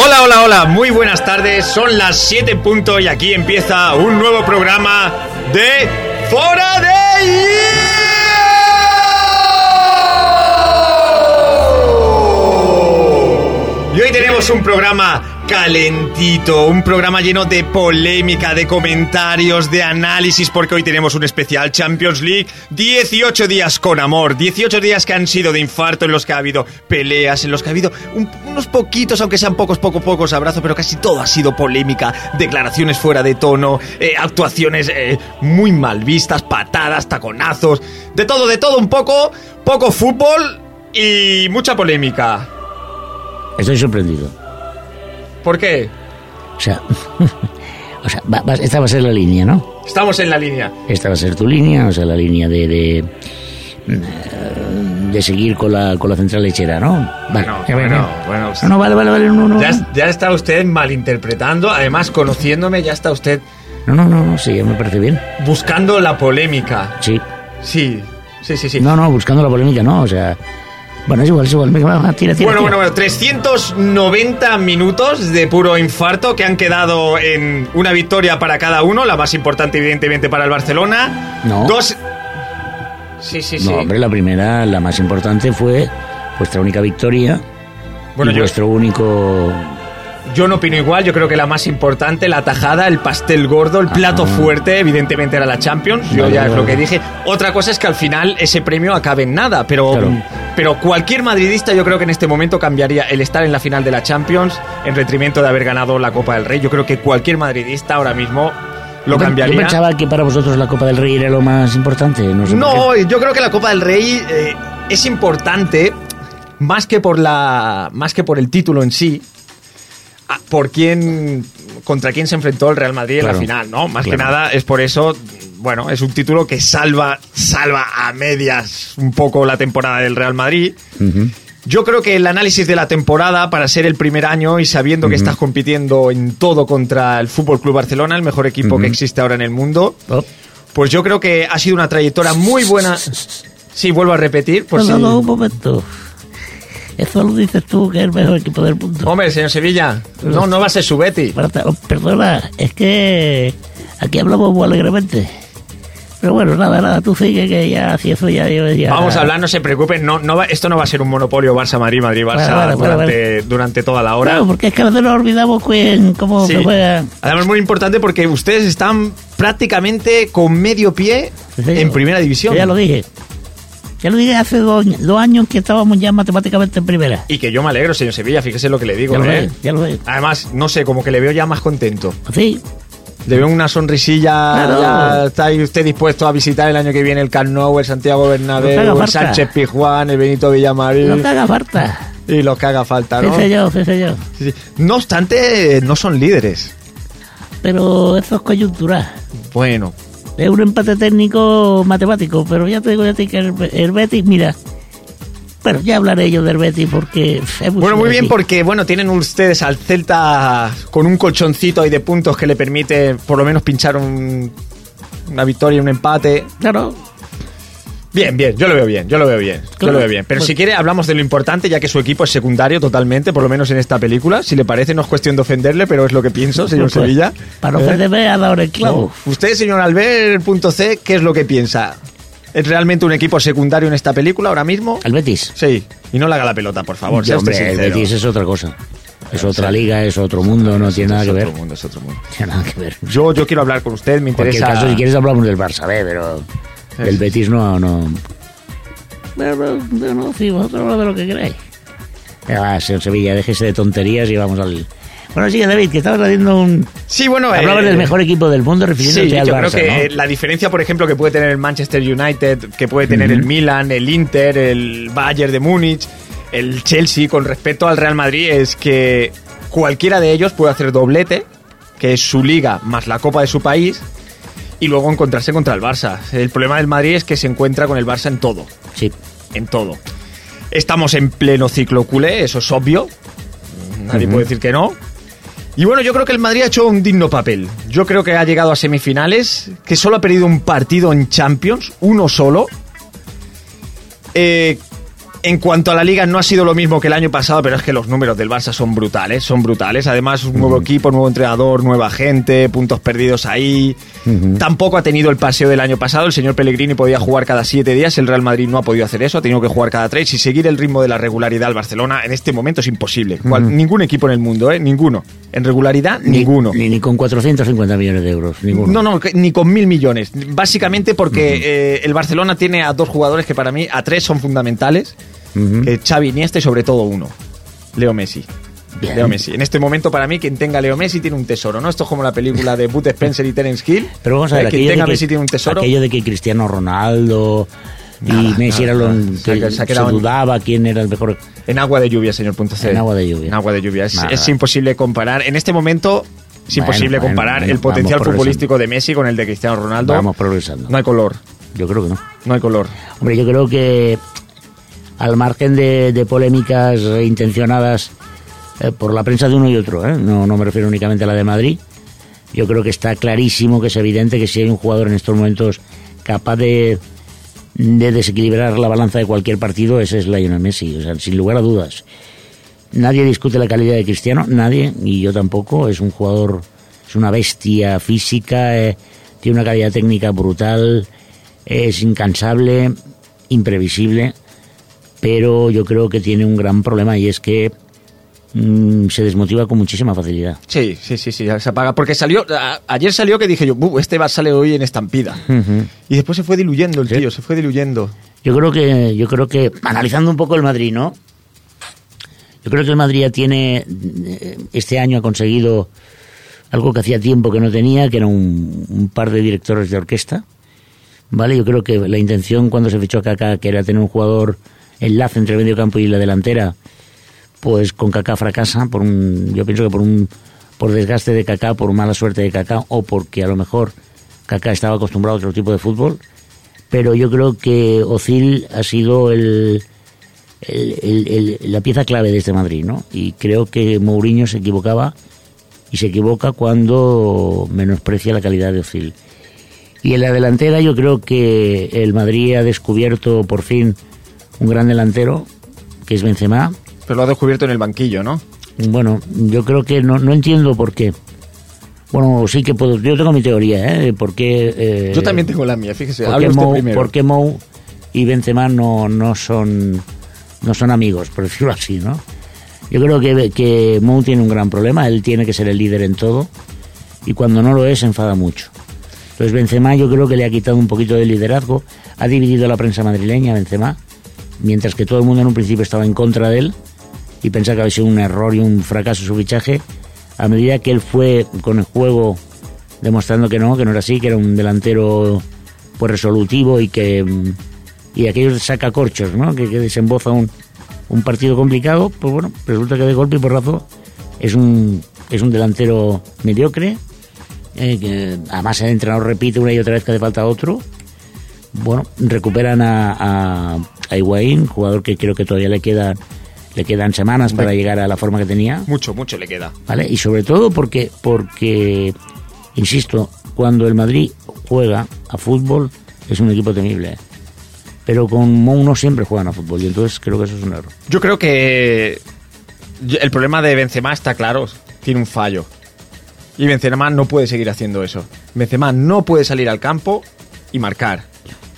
Hola, hola, hola, muy buenas tardes. Son las 7 punto y aquí empieza un nuevo programa de Fora de Hierro. Y hoy tenemos un programa calentito, un programa lleno de polémica, de comentarios, de análisis, porque hoy tenemos un especial Champions League, 18 días con amor, 18 días que han sido de infarto, en los que ha habido peleas, en los que ha habido un- unos poquitos, aunque sean pocos, pocos, pocos abrazos, pero casi todo ha sido polémica, declaraciones fuera de tono, eh, actuaciones eh, muy mal vistas, patadas, taconazos, de todo, de todo un poco, poco fútbol y mucha polémica. Estoy sorprendido. ¿Por qué? O sea, o sea va- va- esta va a ser la línea, ¿no? Estamos en la línea. Esta va a ser tu línea, o sea, la línea de de, eh, de seguir con la, con la central lechera, ¿no? Vale. Bueno, Ya, bueno, bueno. No, no, vale, vale, vale, no, no. Ya, ya está usted malinterpretando, además conociéndome ya está usted No, no, no, no, sí, me parece bien. buscando la polémica. Sí. Sí, sí, sí, sí. No, no, buscando la polémica, no, o sea... Bueno, es igual, es igual. Tira, tira, Bueno, bueno, bueno, 390 minutos de puro infarto que han quedado en una victoria para cada uno, la más importante evidentemente para el Barcelona. No. Dos... Sí, sí, sí. No, hombre, la primera, la más importante fue vuestra única victoria Bueno, y yo- vuestro único... Yo no opino igual, yo creo que la más importante, la tajada, el pastel gordo, el plato fuerte, evidentemente era la Champions, yo Vale, ya es lo que dije. Otra cosa es que al final ese premio acabe en nada, pero, Claro. Pero cualquier madridista yo creo que en este momento cambiaría el estar en la final de la Champions en detrimento de haber ganado la Copa del Rey. Yo creo que cualquier madridista ahora mismo lo cambiaría. Yo pensaba que para vosotros la Copa del Rey era lo más importante. No, sé por No, yo creo que la Copa del Rey eh, es importante más que por la más que por el título en sí. Por quién contra quién se enfrentó el Real Madrid Claro, en la final, ¿no? Más que nada es por eso, bueno, es un título que salva salva a medias un poco la temporada del Real Madrid. Yo creo que el análisis de la temporada, para ser el primer año y sabiendo que estás compitiendo en todo contra el Fútbol Club Barcelona, el mejor equipo que existe ahora en el mundo, Oh. pues yo creo que ha sido una trayectoria muy buena. Sí, vuelvo a repetir, por No, si... no, no, un momento. Eso lo dices tú, que es el mejor equipo del mundo. Hombre, señor Sevilla, no, no va a ser su Betty. Oh, Perdona, es que aquí hablamos muy alegremente. Pero bueno, nada, nada, tú sigue que ya, si eso ya... yo Vamos a hablar, no se preocupen, no, no va- esto no va a ser un monopolio Barça-Madrid, Madrid-Barça Vale, vale, vale, durante, toda la hora. Claro, porque es que a veces nos olvidamos quién, cómo Sí. se juega. Además, muy importante porque ustedes están prácticamente con medio pie Sí, en primera división. Ya lo dije. Ya lo dije hace dos, dos años que estábamos ya matemáticamente en primera. Y que yo me alegro, señor Sevilla, fíjese lo que le digo. Ya lo ¿eh? ya lo sé. Además, no sé, como que le veo ya más contento. Sí, Le veo una sonrisilla. Claro. ya ¿Está ahí usted dispuesto a visitar el año que viene el Camp Nou, el Santiago Bernabéu, haga el. Sánchez Pizjuán, el Benito Villamarín? no te haga falta. Y los que haga falta, ¿no? Sí, señor, sí, señor. Sí, sí. No obstante, no son líderes. Pero eso es coyuntural. Bueno, Es un empate técnico matemático, pero ya te digo ya te digo que el, el Betis, mira. Bueno, ya hablaré yo del Betis porque es bueno, muy bien porque bueno tienen ustedes al Celta con un colchoncito ahí de puntos que le permite por lo menos pinchar un- una victoria, un empate. Claro, Bien, bien, yo lo veo bien, yo lo veo bien, yo lo veo bien. Pero Pues- si quiere hablamos de lo importante, ya que su equipo es secundario totalmente, por lo menos en esta película. Si le parece, no es cuestión de ofenderle, pero es lo que pienso, señor Pues, Sevilla. para ¿Eh? no ofenderme ha dado el clavo. Usted, señor Albert.c, ¿qué es lo que piensa? ¿Es realmente un equipo secundario en esta película ahora mismo? ¿El Betis? Sí, y no le haga la pelota, por favor. usted hombre, el. Betis es otra cosa. Es otra liga, es otro mundo, no tiene nada Es que ver. otro mundo, es otro mundo. Tiene nada que ver. Yo, yo quiero hablar con usted, me En interesa. caso, si quieres hablamos del Barça, ¿ve? pero Sí. Betis no... no. Pero, no, no, sí, vosotros habla de lo que queráis. Ya va, señor Sevilla, déjese de tonterías y vamos al... Bueno, sigue David, que estabas haciendo un... Sí, bueno, Hablabas eh, del mejor equipo del mundo refiriéndote Sí, al yo Barça, creo que ¿no? la diferencia, por ejemplo, que puede tener el Manchester United, que puede tener el Milan, el Inter, el Bayern de Múnich, el Chelsea con respecto al Real Madrid es que cualquiera de ellos puede hacer doblete, que es su liga más la Copa de su país, y luego encontrarse contra el Barça. El problema del Madrid es que se encuentra con el Barça en todo, Sí. en todo. Estamos en pleno ciclo culé, eso es obvio. Nadie puede decir que no. Y bueno, yo creo que el Madrid ha hecho un digno papel. Yo creo que ha llegado a semifinales, que solo ha perdido un partido en Champions, uno solo. Eh, En cuanto a la liga, no ha sido lo mismo que el año pasado, pero es que los números del Barça son brutales, son brutales. Además, un nuevo equipo, nuevo entrenador, nueva gente, puntos perdidos ahí. Tampoco ha tenido el paseo del año pasado. El señor Pellegrini podía jugar cada siete días, el Real Madrid no ha podido hacer eso, ha tenido que jugar cada tres. Y seguir el ritmo de la regularidad al Barcelona en este momento es imposible. Cual- Ningún equipo en el mundo, ¿eh? Ninguno. En regularidad, Ni- ninguno. Ni, ni con 450 millones de euros, ninguno. No, no, ni con mil millones. Básicamente porque eh, el Barcelona tiene a dos jugadores que para mí, a tres son fundamentales. Ujú. que Xavi Iniesta y sobre todo uno, Leo Messi. Bien. Leo Messi. En este momento, para mí, quien tenga Leo Messi tiene un tesoro, ¿no? Esto es como la película de Bud Spencer y Terence Hill. Pero vamos a ver, Eh, Quien tenga Messi tiene un tesoro. aquello de que Cristiano Ronaldo y Messi nada, era lo. Se que se en- dudaba quién era el mejor. En agua de lluvia, señor punto C. En agua de lluvia. En agua de lluvia. Es, imposible comparar. En este momento es Bueno, imposible bueno, comparar bueno, el potencial futbolístico de Messi con el de Cristiano Ronaldo. Vamos progresando. No hay color. Yo creo que no. No hay color. Hombre, yo creo que al margen de, de polémicas intencionadas eh, por la prensa de uno y otro, ¿eh? no, no me refiero únicamente a la de Madrid, yo creo que está clarísimo, que es evidente que si hay un jugador en estos momentos capaz de, de desequilibrar la balanza de cualquier partido, ese es Lionel Messi, o sea, sin lugar a dudas. Nadie discute la calidad de Cristiano, nadie, y yo tampoco, es un jugador, es una bestia física, eh, tiene una calidad técnica brutal, es incansable, imprevisible, pero yo creo que tiene un gran problema y es que mm, se desmotiva con muchísima facilidad. Sí, sí, sí, sí, se apaga. Porque salió, a- ayer salió que dije yo, "Bu, este va a salir hoy en estampida. Y después se fue diluyendo el Sí. tío, se fue diluyendo. Yo creo que, yo creo que, analizando un poco el Madrid, ¿no? Yo creo que el Madrid ya tiene, eh, este año ha conseguido algo que hacía tiempo que no tenía, que era un, un par de directores de orquesta, ¿vale? Yo creo que la intención cuando se fichó a Kaká, que era tener un jugador enlace entre el medio campo y la delantera, pues con Kaká fracasa, por un, yo pienso que por un, por desgaste de Kaká, por mala suerte de Kaká, o porque a lo mejor Kaká estaba acostumbrado a otro tipo de fútbol, pero yo creo que Ozil ha sido el, el- la pieza clave de este Madrid, ¿no? Y creo que Mourinho se equivocaba y se equivoca cuando menosprecia la calidad de Ozil. Y en la delantera yo creo que el Madrid ha descubierto por fin un gran delantero, que es Benzema. Pero lo ha descubierto en el banquillo, ¿no? Bueno, yo creo que no, no entiendo por qué. Bueno, sí que puedo, yo tengo mi teoría, ¿eh? de ¿Por qué, eh, Yo también tengo la mía, fíjese. ¿Por Hable qué, usted Mou, primero. por qué Mou y Benzema no, no son no son amigos, por decirlo así, ¿no? Yo creo que, que Mou tiene un gran problema, él tiene que ser el líder en todo y cuando no lo es se enfada mucho. Entonces Benzema yo creo que le ha quitado un poquito de liderazgo, ha dividido la prensa madrileña Benzema, mientras que todo el mundo en un principio estaba en contra de él y pensaba que había sido un error y un fracaso su fichaje, a medida que él fue con el juego demostrando que no, que no era así, que era un delantero pues resolutivo y que y aquellos sacacorchos, ¿no? Que, que desemboza un, un partido complicado, pues bueno, resulta que de golpe y porrazo es un es un delantero mediocre, eh, que además el entrenador repite una y otra vez que hace falta otro. Bueno, recuperan a, a, a jugador que creo que todavía le quedan le quedan semanas para llegar a la forma que tenía. Mucho, mucho le queda. ¿vale? Y sobre todo porque, porque, insisto, cuando el Madrid juega a fútbol es un equipo temible. Pero con Mou no siempre juegan a fútbol y entonces creo que eso es un error. Yo creo que el problema de Benzema está claro, tiene un fallo. Y Benzema no puede seguir haciendo eso. Benzema no puede salir al campo y marcar.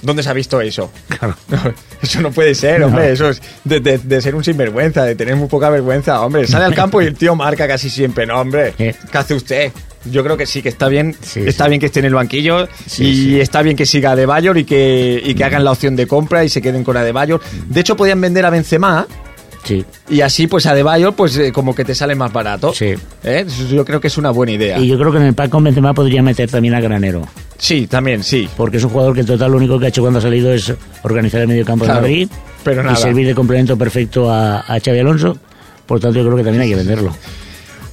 ¿Dónde se ha visto eso? Claro. Eso no puede ser, hombre. Eso es de, de- de ser un sinvergüenza, de tener muy poca vergüenza. Hombre, sale al campo y el tío marca casi siempre. No, hombre. ¿Qué hace usted? Yo creo que sí, que está bien. Sí, está sí. bien que esté en el banquillo Sí, y está bien que siga a De Bayor y que, y que hagan la opción de compra y se queden con a De Bayor. De hecho, podían vender a Benzema Sí. y así, pues a De Bayor, pues eh, como que te sale más barato. Sí. ¿Eh? Yo creo que es una buena idea. Y yo creo que en el pack con Benzema podría meter también a Granero. Sí, también, sí. Porque es un jugador que en total lo único que ha hecho cuando ha salido es organizar el medio campo Claro, de Madrid pero y servir de complemento perfecto a, a Xavi Alonso. Por tanto, yo creo que también hay que venderlo.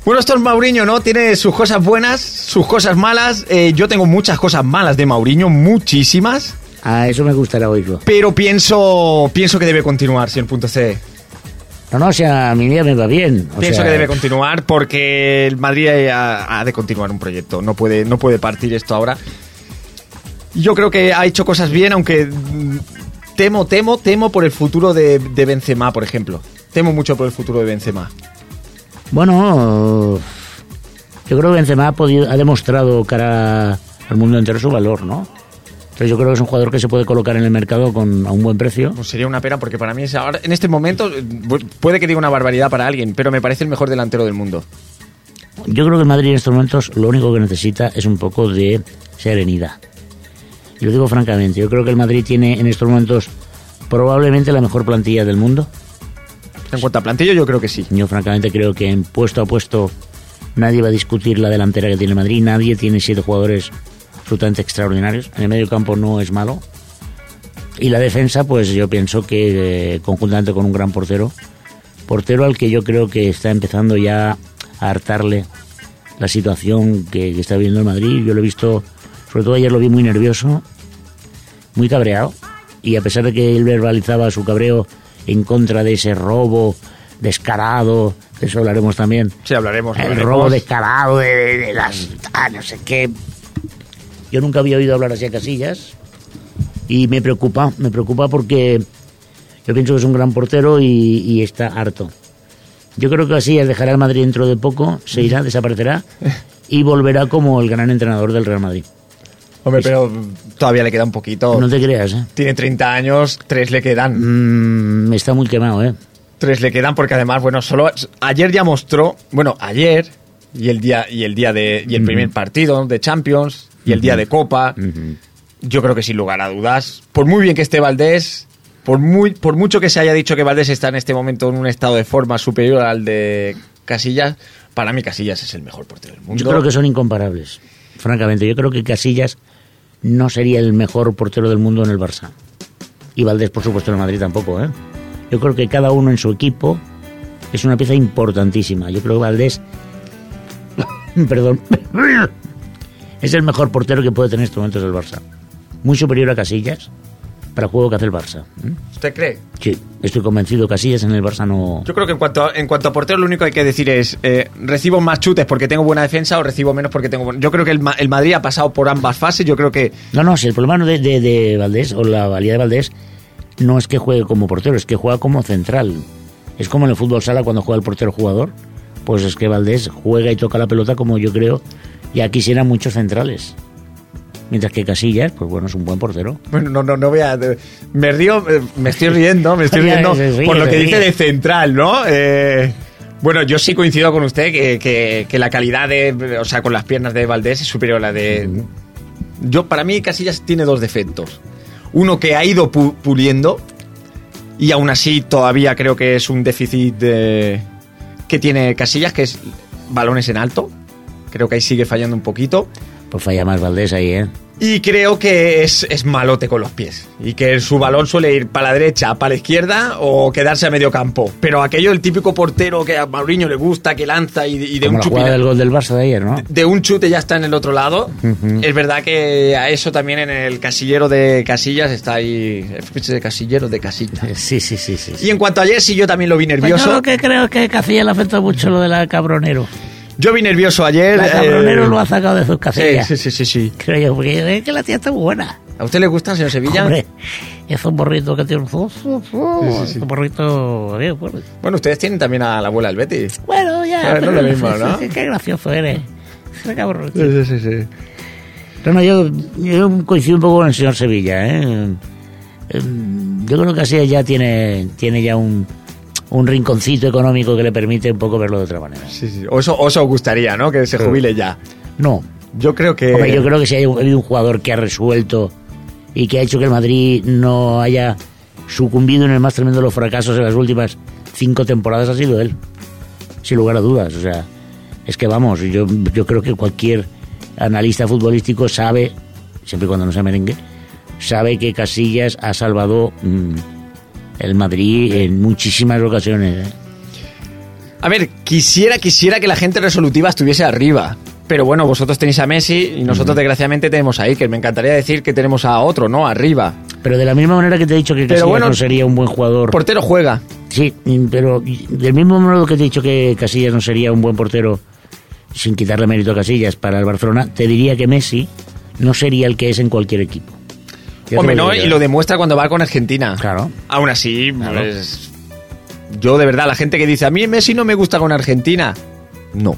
Bueno, esto es Mauriño, ¿no? Tiene sus cosas buenas, sus cosas malas. Eh, yo tengo muchas cosas malas de Mauriño, muchísimas. A eso me gustaría oírlo. Pero pienso, pienso que debe continuar, si el punto C. No, no, o sea, a mí ya me va bien. O Pienso sea, que debe continuar porque el Madrid ha, ha de continuar un proyecto. No puede, no puede partir esto ahora. Yo creo que ha hecho cosas bien, aunque mm, temo, temo, temo por el futuro de, de Benzema, por ejemplo. Temo mucho por el futuro de Benzema. Bueno, yo creo que Benzema ha, podido, ha demostrado cara al mundo entero su valor, ¿no? Entonces yo creo que es un jugador que se puede colocar en el mercado con, a un buen precio. Pues sería una pena porque para mí es ahora, en este momento, eh, puede que diga una barbaridad para alguien, pero me parece el mejor delantero del mundo. Yo creo que el Madrid en estos momentos lo único que necesita es un poco de serenidad. Y lo digo francamente, yo creo que el Madrid tiene en estos momentos probablemente la mejor plantilla del mundo. En cuanto a plantilla, yo creo que sí. Yo francamente creo que en puesto a puesto nadie va a discutir la delantera que tiene Madrid, nadie tiene siete jugadores absolutamente extraordinarios. En el medio campo no es malo. Y la defensa, pues yo pienso que eh, conjuntamente con un gran portero, portero al que yo creo que está empezando ya a hartarle la situación que, está viviendo el Madrid. Yo lo he visto, sobre todo ayer lo vi muy nervioso, muy cabreado. Y a pesar de que él verbalizaba su cabreo en contra de ese robo descarado, de eso hablaremos también. Sí, hablaremos. El robo descarado de, las... Ah, no sé qué yo nunca había oído hablar así a Casillas y me preocupa, me preocupa porque yo pienso que es un gran portero y, está harto. Yo creo que Casillas dejará el Madrid dentro de poco, se irá, desaparecerá y volverá como el gran entrenador del Real Madrid. Hombre, pero todavía le queda un poquito. No te creas, ¿eh? Tiene 30 años, tres le quedan. Mm, está muy quemado, ¿eh? Tres le quedan porque además, bueno, solo ayer ya mostró, bueno, ayer y el día y el día de y el primer partido de Champions y el día de Copa. Yo creo que sin lugar a dudas, por muy bien que esté Valdés, por, muy, por mucho que se haya dicho que Valdés está en este momento en un estado de forma superior al de Casillas, para mí Casillas es el mejor portero del mundo. Yo creo que son incomparables, francamente. Yo creo que Casillas no sería el mejor portero del mundo en el Barça. Y Valdés, por supuesto, en el Madrid tampoco. ¿eh? Yo creo que cada uno en su equipo es una pieza importantísima. Yo creo que Valdés... Perdón. Es el mejor portero que puede tener en estos momentos el Barça. Muy superior a Casillas para el juego que hace el Barça. ¿Mm? ¿Usted cree? Sí, estoy convencido. Casillas en el Barça no. Yo creo que en cuanto a, en cuanto a portero, lo único que hay que decir es: eh, ¿recibo más chutes porque tengo buena defensa o recibo menos porque tengo. Yo creo que el, el, Madrid ha pasado por ambas fases. Yo creo que. No, no, si el problema de, de, de Valdés o la valía de Valdés no es que juegue como portero, es que juega como central. Es como en el fútbol sala cuando juega el portero jugador. Pues es que Valdés juega y toca la pelota como yo creo ya quisieran muchos centrales. Mientras que Casillas, pues bueno, es un buen portero. Bueno, no, no, no voy a... Me río, eh, me estoy riendo, me estoy riendo por lo que dice de central, ¿no? Eh, bueno, yo sí coincido con usted que, que, la calidad de... O sea, con las piernas de Valdés es superior a la de... Yo, para mí, Casillas tiene dos defectos. Uno que ha ido puliendo y aún así todavía creo que es un déficit de, que tiene Casillas, que es balones en alto. Creo que ahí sigue fallando un poquito. Pues falla más Valdés ahí, ¿eh? Y creo que es, es, malote con los pies. Y que su balón suele ir para la derecha, para la izquierda o quedarse a medio campo. Pero aquello, el típico portero que a Mauriño le gusta, que lanza y, de un chute. del gol del Barça de ayer, ¿no? De, un chute ya está en el otro lado. Es verdad que a eso también en el casillero de casillas está ahí. El de casillero de casillas. Sí, sí, sí, sí, Y en cuanto a ayer, sí, yo también lo vi nervioso. Pues yo que creo que Casillas le afecta mucho lo de la cabronero. Yo vi nervioso ayer. La cabronero eh, lo ha sacado de sus casillas. Sí, sí, sí, sí. Creo yo, porque es que la tía está muy buena. ¿A usted le gusta, señor Sevilla? Hombre, es un borrito que tiene un... Sí, un borrito... Bueno, ustedes tienen también a la abuela del Betis. Bueno, ya. no es lo mismo, ¿no? Qué gracioso eres. Sí, sí, sí, sí. No, no, yo, yo coincido un poco con el señor Sevilla, ¿eh? Em, yo creo que así ya tiene, tiene ya un un rinconcito económico que le permite un poco verlo de otra manera. Sí, sí. O eso, os gustaría, ¿no? Que se jubile ya. No. Yo creo que... Hombre, yo creo que si hay un jugador que ha resuelto y que ha hecho que el Madrid no haya sucumbido en el más tremendo de los fracasos en las últimas cinco temporadas ha sido él. Sin lugar a dudas. O sea, es que vamos, yo, yo creo que cualquier analista futbolístico sabe, siempre y cuando no sea merengue, sabe que Casillas ha salvado... Mm, el Madrid en muchísimas ocasiones. ¿eh? A ver, quisiera, quisiera que la gente resolutiva estuviese arriba. Pero bueno, vosotros tenéis a Messi y nosotros desgraciadamente tenemos a Iker. Me encantaría decir que tenemos a otro, ¿no? Arriba. Pero de la misma manera que te he dicho que Casillas no sería un buen jugador. Portero juega. Sí, pero del mismo modo que te he dicho que Casillas no sería un buen portero sin quitarle mérito a Casillas para el Barcelona, te diría que Messi no sería el que es en cualquier equipo. Hombre, no, y lo demuestra cuando va con Argentina. Claro. Aún así, Claro. pues, yo de verdad, la gente que dice, a mí Messi no me gusta con Argentina. No.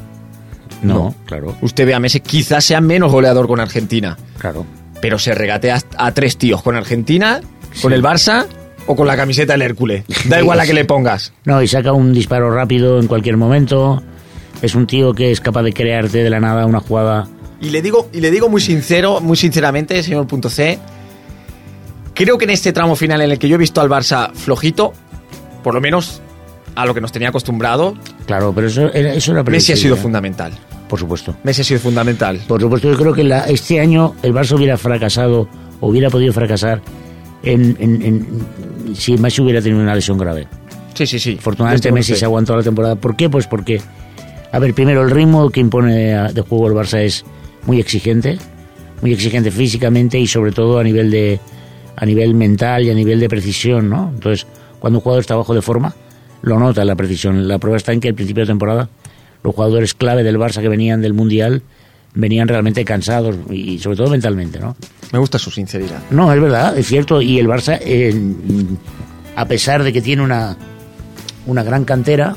No, No. claro, Usted ve a Messi, quizás sea menos goleador con Argentina, claro. pero se regatea a tres tíos con Argentina, con el Barça o con la camiseta del Hércules. Da Sí, igual la que sí. le pongas. No, y saca un disparo rápido en cualquier momento. Es un tío que es capaz de crearte de la nada una jugada. Y le digo, y le digo muy sincero, muy sinceramente, señor punto C, creo que en este tramo final en el que yo he visto al Barça flojito, por lo menos a lo que nos tenía acostumbrado, Claro, pero eso era, eso era Messi ha sido ¿eh? fundamental. Por supuesto. Messi ha sido fundamental. Por supuesto, yo creo que la- este año el Barça hubiera fracasado, hubiera podido fracasar, en, en- en- si Messi hubiera tenido una lesión grave. Sí, sí, sí. Afortunadamente Messi se aguantó la temporada. ¿Por qué? Pues porque, a ver, primero el ritmo que impone de juego el Barça es muy exigente, muy exigente físicamente y sobre todo a nivel de a nivel mental y a nivel de precisión, ¿no? Entonces, cuando un jugador está bajo de forma, lo nota la precisión. La prueba está en que al principio de temporada los jugadores clave del Barça que venían del Mundial venían realmente cansados y sobre todo mentalmente, ¿no? Me gusta su sinceridad. No, es verdad, es cierto. Y el Barça, eh, a pesar de que tiene una, una gran cantera,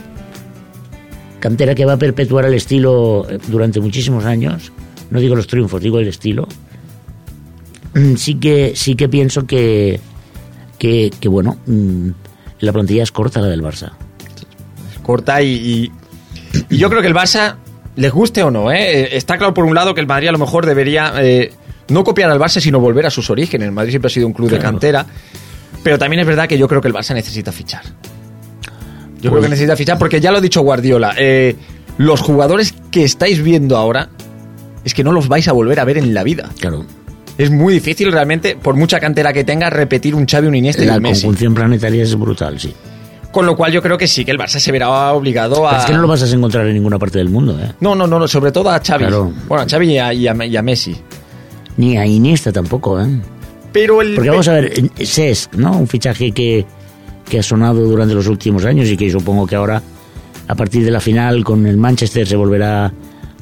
cantera que va a perpetuar el estilo eh, durante muchísimos años, no digo los triunfos, digo el estilo, sí que, sí que pienso que, que, que, bueno, mm, la plantilla es corta la del Barça. Corta y, y, y yo creo que el Barça, les guste o no, ¿eh? Eh, está claro por un lado que el Madrid a lo mejor debería eh, no copiar al Barça, sino volver a sus orígenes. El Madrid siempre ha sido un club de cantera. Pero también es verdad que yo creo que el Barça necesita fichar. Yo creo Pues- que necesita fichar porque ya lo ha dicho Guardiola. eh, los jugadores que estáis viendo ahora es que no los vais a volver a ver en la vida. Claro, Es muy difícil realmente, por mucha cantera que tenga, repetir un Xavi, un Iniesta y la un Messi. conjunción planetaria es brutal, sí. Con lo cual yo creo que sí, que el Barça se verá obligado a... Pero es que no lo vas a encontrar en ninguna parte del mundo, ¿eh? No, no, no, no, sobre todo a Xavi. Claro. Bueno, a Xavi y a, y a- y a Messi. Ni a Iniesta tampoco, ¿eh? Pero el... Porque vamos a ver, Cesc, ¿no? Un fichaje que, que ha sonado durante los últimos años y que supongo que ahora, a partir de la final con el Manchester, se volverá a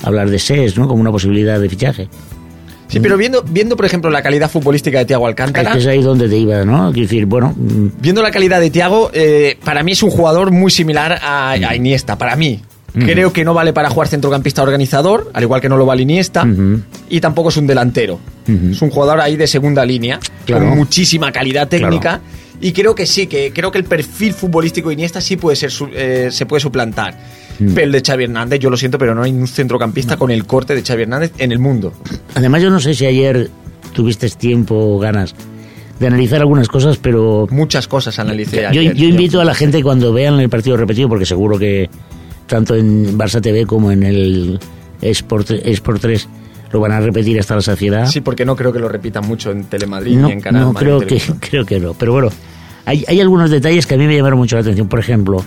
hablar de Cesc, ¿no? Como una posibilidad de fichaje. Sí, pero viendo, viendo, por ejemplo, la calidad futbolística de Thiago Es Alcántara, que es ahí donde te iba, ¿no? Quiero decir, bueno, mm, viendo la calidad de Thiago, eh, para mí es un jugador muy similar a, a Iniesta, para mí. Mm. Creo que no vale para jugar centrocampista organizador, al igual que no lo vale Iniesta, Ujú. y tampoco es un delantero. Ujú. Es un jugador ahí de segunda línea, Claro. con muchísima calidad técnica, Claro. y creo que sí, que creo que el perfil futbolístico de Iniesta sí puede ser, eh, se puede suplantar. Mm. El de Xavi Hernández, yo lo siento, pero no hay un centrocampista con el corte de Xavi Hernández en el mundo. además yo no sé si ayer tuviste tiempo o ganas de analizar algunas cosas, pero Muchas cosas analicé yo, ayer. yo invito a la gente cuando vean el partido repetido, porque seguro que tanto en Barça TV como en el Sport, Sport 3 lo van a repetir hasta la saciedad. Sí, porque no creo que lo repitan mucho en Telemadrid no, ni en Canal no, Madrid creo que, creo que no. Pero bueno, hay, hay algunos detalles que a mí me llamaron mucho la atención. Por ejemplo,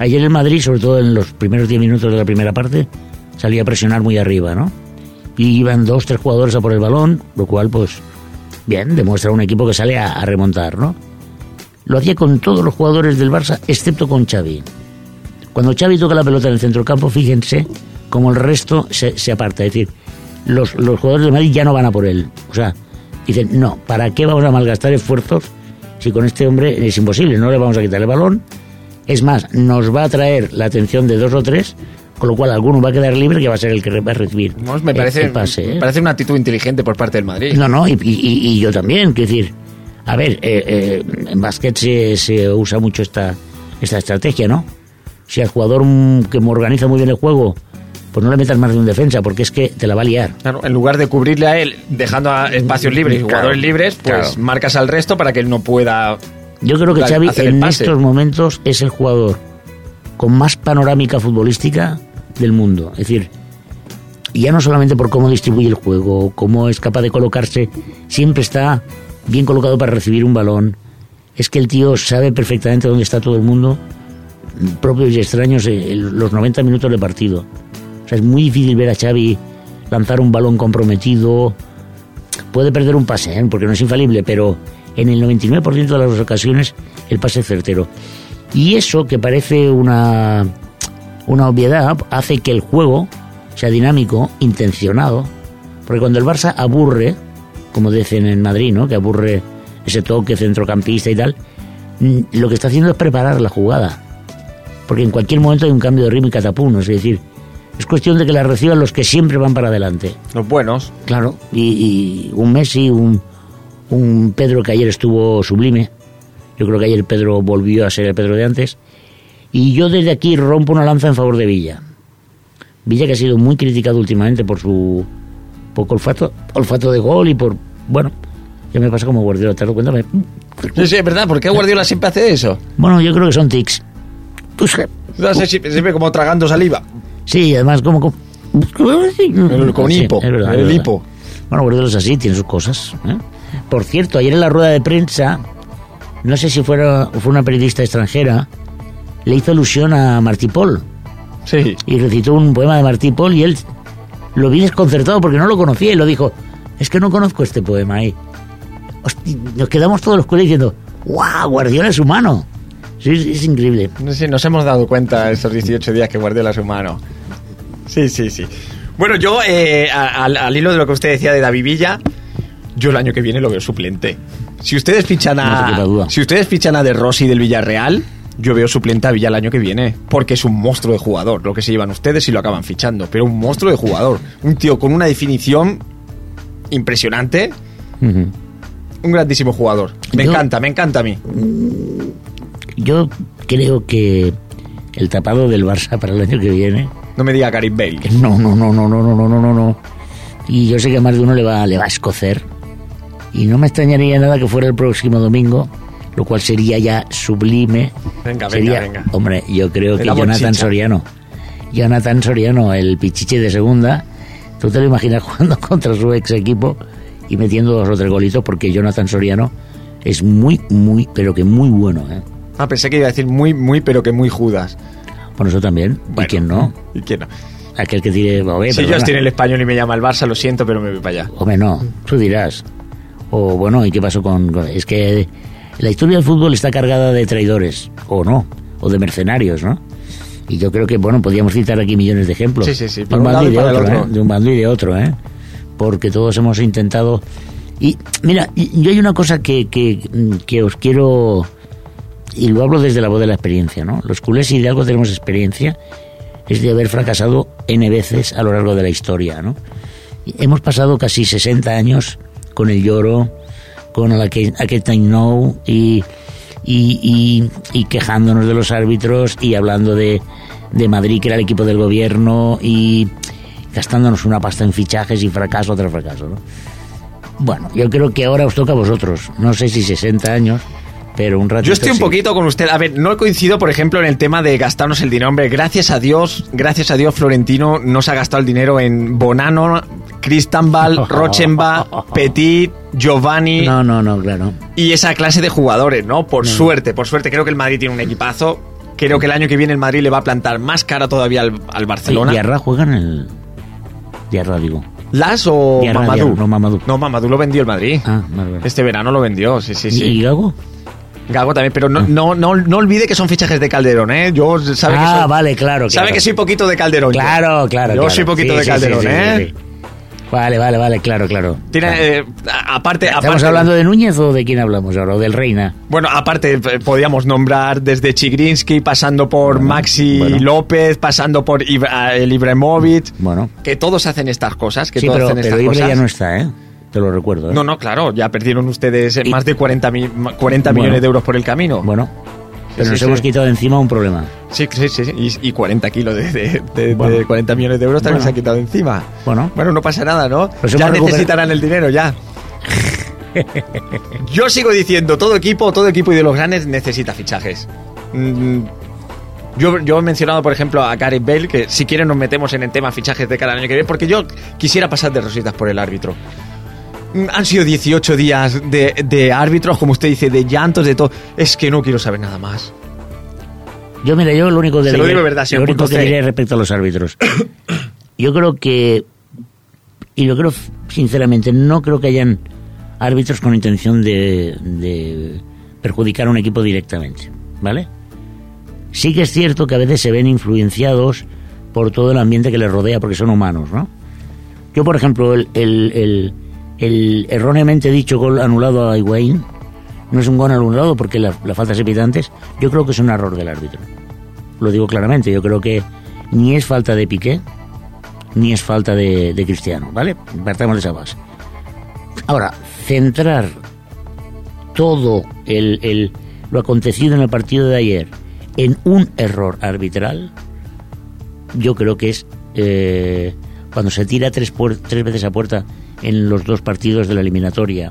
ayer en Madrid, sobre todo en los primeros 10 minutos de la primera parte, salía a presionar muy arriba, ¿no? Y iban dos, tres jugadores a por el balón, lo cual, pues, bien, demuestra un equipo que sale a, remontar, ¿no? Lo hacía con todos los jugadores del Barça, excepto con Xavi. Cuando Xavi toca la pelota en el centro del campo, fíjense como el resto se, se aparta. Es decir, los, los jugadores de Madrid ya no van a por él. O sea, dicen, no, ¿para qué vamos a malgastar esfuerzos si con este hombre es imposible? No le vamos a quitar el balón. Es más, nos va a atraer la atención de dos o tres, con lo cual alguno va a quedar libre que va a ser el que va a recibir me el- parece, el pase. ¿eh? me parece una actitud inteligente por parte del Madrid. No, no, y, y- y yo también, quiero decir, a ver, eh, eh, en básquet se, se usa mucho esta, esta estrategia, ¿no? Si al jugador que organiza muy bien el juego, pues no le metas más de un defensa, porque es que te la va a liar. Claro, en lugar de cubrirle a él, dejando a espacios libres Claro, jugadores libres, pues claro. marcas al resto para que él no pueda. Yo creo que Xavi en estos momentos es el jugador con más panorámica futbolística del mundo. Es decir, ya no solamente por cómo distribuye el juego, cómo es capaz de colocarse, siempre está bien colocado para recibir un balón. Es que el tío sabe perfectamente dónde está todo el mundo, propios y extraños, los 90 minutos de partido. O sea, es muy difícil ver a Xavi lanzar un balón comprometido. Puede perder un pase, ¿eh? porque no es infalible, pero en el 99% de las ocasiones el pase certero. Y eso, que parece una, una obviedad, hace que el juego sea dinámico, intencionado, porque cuando el Barça aburre, como dicen en Madrid, ¿no? Que aburre ese toque centrocampista y tal. Mm, Lo que está haciendo es preparar la jugada. Porque en cualquier momento hay un cambio de ritmo y catapum, es decir, es cuestión de que la reciban los que siempre van para adelante. Los buenos. Claro, y, y un Messi, un, un Pedro que ayer estuvo sublime. Yo creo que ayer Pedro volvió a ser el Pedro de antes. Y yo desde aquí rompo una lanza en favor de Villa. Villa que ha sido muy criticado últimamente por su poco olfato, olfato de gol y por, bueno, ya me pasa como Guardiola, ¿te das cuenta? Sí, sí, es verdad. ¿Por qué Guardiola siempre hace eso? Bueno, yo creo que son tics. Pues, No sé, siempre, como tragando saliva. sí, además como... como con Sí, hipo, verdad, el hipo. Bueno, Guardiola es así, tiene sus cosas. ¿eh? Por cierto, ayer en la rueda de prensa, no sé si fuera, fue una periodista extranjera, le hizo alusión a Martí Paul Sí. y recitó un poema de Martí Paul y él lo vi desconcertado porque no lo conocía y lo dijo, es que no conozco este poema. Y, hosti, nos quedamos todos los cuales diciendo, ¡guau! Guardiola es humano. Sí, sí, es increíble. Sí, nos hemos dado cuenta estos 18 días que Guardiola es humano. Sí, sí, sí. Bueno, yo, eh, al, al hilo de lo que usted decía de David Villa, yo el año que viene lo veo suplente. Si ustedes fichan No a. duda. si ustedes fichan a De Rossi del Villarreal, yo veo suplente a Villa el año que viene. Porque es un monstruo de jugador. Lo que se llevan ustedes y lo acaban fichando. Pero un monstruo de jugador. Un tío con una definición impresionante. Un grandísimo jugador. Me Yo- encanta, me encanta a mí. Yo creo que el tapado del Barça para el año que viene No me diga Gareth Bale. No, no, no, no, no, no, no, no, no, no. Y yo sé que a más de uno le va, le va a escocer. Y no me extrañaría nada que fuera el próximo domingo, lo cual sería ya sublime. Venga, venga, Sería- venga. Hombre, yo creo que Jonathan chicha. Soriano, Jonathan Soriano, el pichiche de segunda, tú te lo imaginas jugando contra su ex equipo y metiendo dos o tres golitos, porque Jonathan Soriano es muy, muy, pero que muy bueno, ¿eh? Ah, pensé que iba a decir muy, muy, pero que muy Judas. Bueno, eso también. Bueno, ¿Y quién no? ¿Y quién no? Aquel que tire... oye, Si yo estoy en el español y me llama el Barça, lo siento, pero me voy para allá. Hombre, no, tú dirás. O bueno, ¿y qué pasó con, Es que la historia del fútbol está cargada de traidores, o no, o de mercenarios, ¿no? Y yo creo que, bueno, podríamos citar aquí millones de ejemplos. Sí, sí, sí, De un bando y de otro, otro. ¿eh? De un bando y de otro, ¿eh? Porque todos hemos intentado... Y mira, yo hay una cosa que, que, que os quiero... Y lo hablo desde la voz de la experiencia, ¿no? Los culés, si de algo tenemos experiencia, es de haber fracasado N veces a lo largo de la historia, ¿no? Hemos pasado casi 60 años con el lloro, con la que I know y, y, y, y quejándonos de los árbitros y hablando de, de Madrid, que era el equipo del gobierno, y gastándonos una pasta en fichajes y fracaso tras fracaso. ¿no? Bueno, yo creo que ahora os toca a vosotros. No sé si 60 años, pero un ratito Yo estoy un sí. poquito con usted. A ver, no coincido, por ejemplo, en el tema de gastarnos el dinero. Hombre, gracias a Dios, gracias a Dios, Florentino no se ha gastado el dinero en Bonano, Cristambal, Rochenbach, Petit, Giovanni No, no, no, claro. y esa clase de jugadores, ¿no? Por suerte, por suerte. Creo que el Madrid tiene un equipazo. Creo que el año que viene el Madrid le va a plantar más cara todavía al, al Barcelona. Diarra juega en el. Diarra, digo. ¿Las o Diarra, Mamadou? Diarra, no, Mamadou. No, Mamadou lo vendió el Madrid. Ah. Este verano lo vendió, sí, sí, sí. ¿Y Gago? Gago también, pero no, no, no, no olvide que son fichajes de Calderón, ¿eh? Yo sabe que ah, soy, vale, claro. sabe claro. que soy poquito de Calderón. Claro, claro. Yo claro. soy poquito Sí, de Calderón, sí, sí, ¿eh? Vale, vale, vale, claro, claro. Tiene, Claro. eh, aparte, ¿Estamos aparte- hablando de Núñez o de quién hablamos ahora? ¿O del Reina? Bueno, aparte, eh, podíamos nombrar desde Chigrinsky, pasando por Bueno, Maxi bueno. López, pasando por Ibra- el Ibrahimovic. Bueno. Que todos hacen estas cosas, que Sí, todos pero, hacen pero estas Ibra cosas. ya no está, ¿eh? Te lo recuerdo, ¿eh? No, no, claro, ya perdieron ustedes eh, Y- más de 40, mi- 40 Bueno. millones de euros por el camino. Bueno, pero sí, nos sí. hemos quitado de encima un problema. Sí, sí, sí. Y, y 40 kilos de, de- de- Bueno. de 40 millones de euros también Bueno. se han quitado de encima. Bueno. Bueno, no pasa nada, ¿no? Ya necesitarán el dinero, ya. Yo sigo diciendo, todo equipo, todo equipo y de los grandes necesita fichajes. Mm, Yo, yo he mencionado, por ejemplo, a Gareth Bale, que si quieren nos metemos en el tema fichajes de cada año que viene, porque yo quisiera pasar de rositas por el árbitro. Mm, Han sido 18 días de, de árbitros, como usted dice, de llantos, de todo. Es que no quiero saber nada más. Yo, mira, yo lo único que Se lo diré- digo verdad, lo único que diré respecto a los árbitros. Yo creo que, y lo creo sinceramente, no creo que hayan árbitros con intención de, de perjudicar a un equipo directamente, ¿vale? Sí que es cierto que a veces se ven influenciados por todo el ambiente que les rodea, porque son humanos, ¿no? Yo, por ejemplo, el, el, el, el erróneamente dicho gol anulado a Higuaín no es un gol anulado porque la, la falta se pita antes. Yo creo que es un error del árbitro. Lo digo claramente. Yo creo que ni es falta de Piqué ni es falta de, de Cristiano, ¿vale? Partamos de esa base. Ahora, centrar todo el, el- lo acontecido en el partido de ayer en un error arbitral, yo creo que es eh, cuando se tira tres, tres veces a puerta en los dos partidos de la eliminatoria.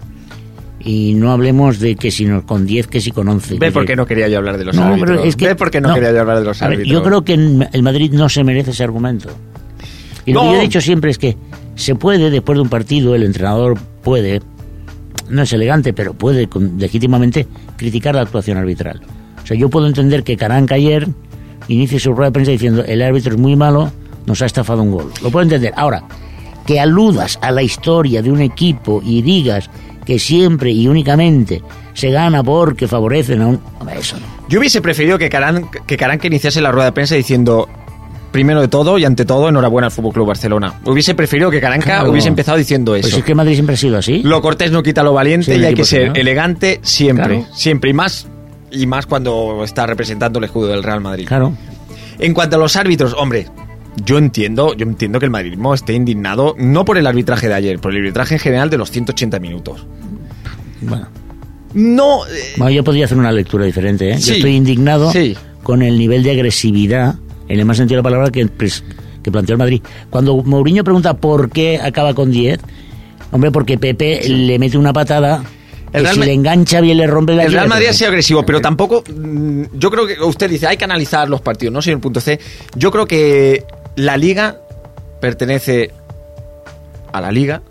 Y no hablemos de que si no con 10, que si con 11. Ve que por si- qué no quería yo hablar de los no, árbitros. es que, Ve por qué no, no. quería yo hablar de los ver, árbitros. yo creo que el Madrid no se merece ese argumento. Y lo No. que yo he dicho siempre es que se puede, después de un partido, el entrenador puede, no es elegante, pero puede con- legítimamente criticar la actuación arbitral. O sea, yo puedo entender que Caranca ayer inicie su rueda de prensa diciendo el árbitro es muy malo, nos ha estafado un gol. Lo puedo entender. Ahora, que aludas a la historia de un equipo y digas que siempre y únicamente se gana porque favorecen a un... Hombre, Eso no. Yo hubiese preferido que Caran, que Caranca iniciase la rueda de prensa diciendo, primero de todo y ante todo, enhorabuena al Fútbol Club Barcelona. Hubiese preferido que Caranca Claro. hubiese empezado diciendo eso. Pues es que Madrid siempre ha sido así. Lo cortés no quita lo valiente Sí, y hay que ser ¿no? elegante siempre, Claro. siempre y más y más cuando está representando el escudo del Real Madrid. Claro. En cuanto a los árbitros, hombre, yo entiendo, yo entiendo que el madridismo esté indignado no por el arbitraje de ayer, por el arbitraje en general de los 180 minutos. Bueno. No, eh, Bueno, yo podría hacer una lectura diferente. ¿eh? Sí, Yo estoy indignado sí. con el nivel de agresividad, en el más sentido de la palabra, que, pres- que planteó el Madrid. Cuando Mourinho pregunta por qué acaba con 10, hombre, porque Pepe le mete una patada. El Real si le engancha bien le rompe la el Real. Madrid ha sido agresivo, pero tampoco. mm, Yo creo que usted dice, hay que analizar los partidos, ¿no? Señor punto C. Yo creo que la Liga pertenece a la Liga.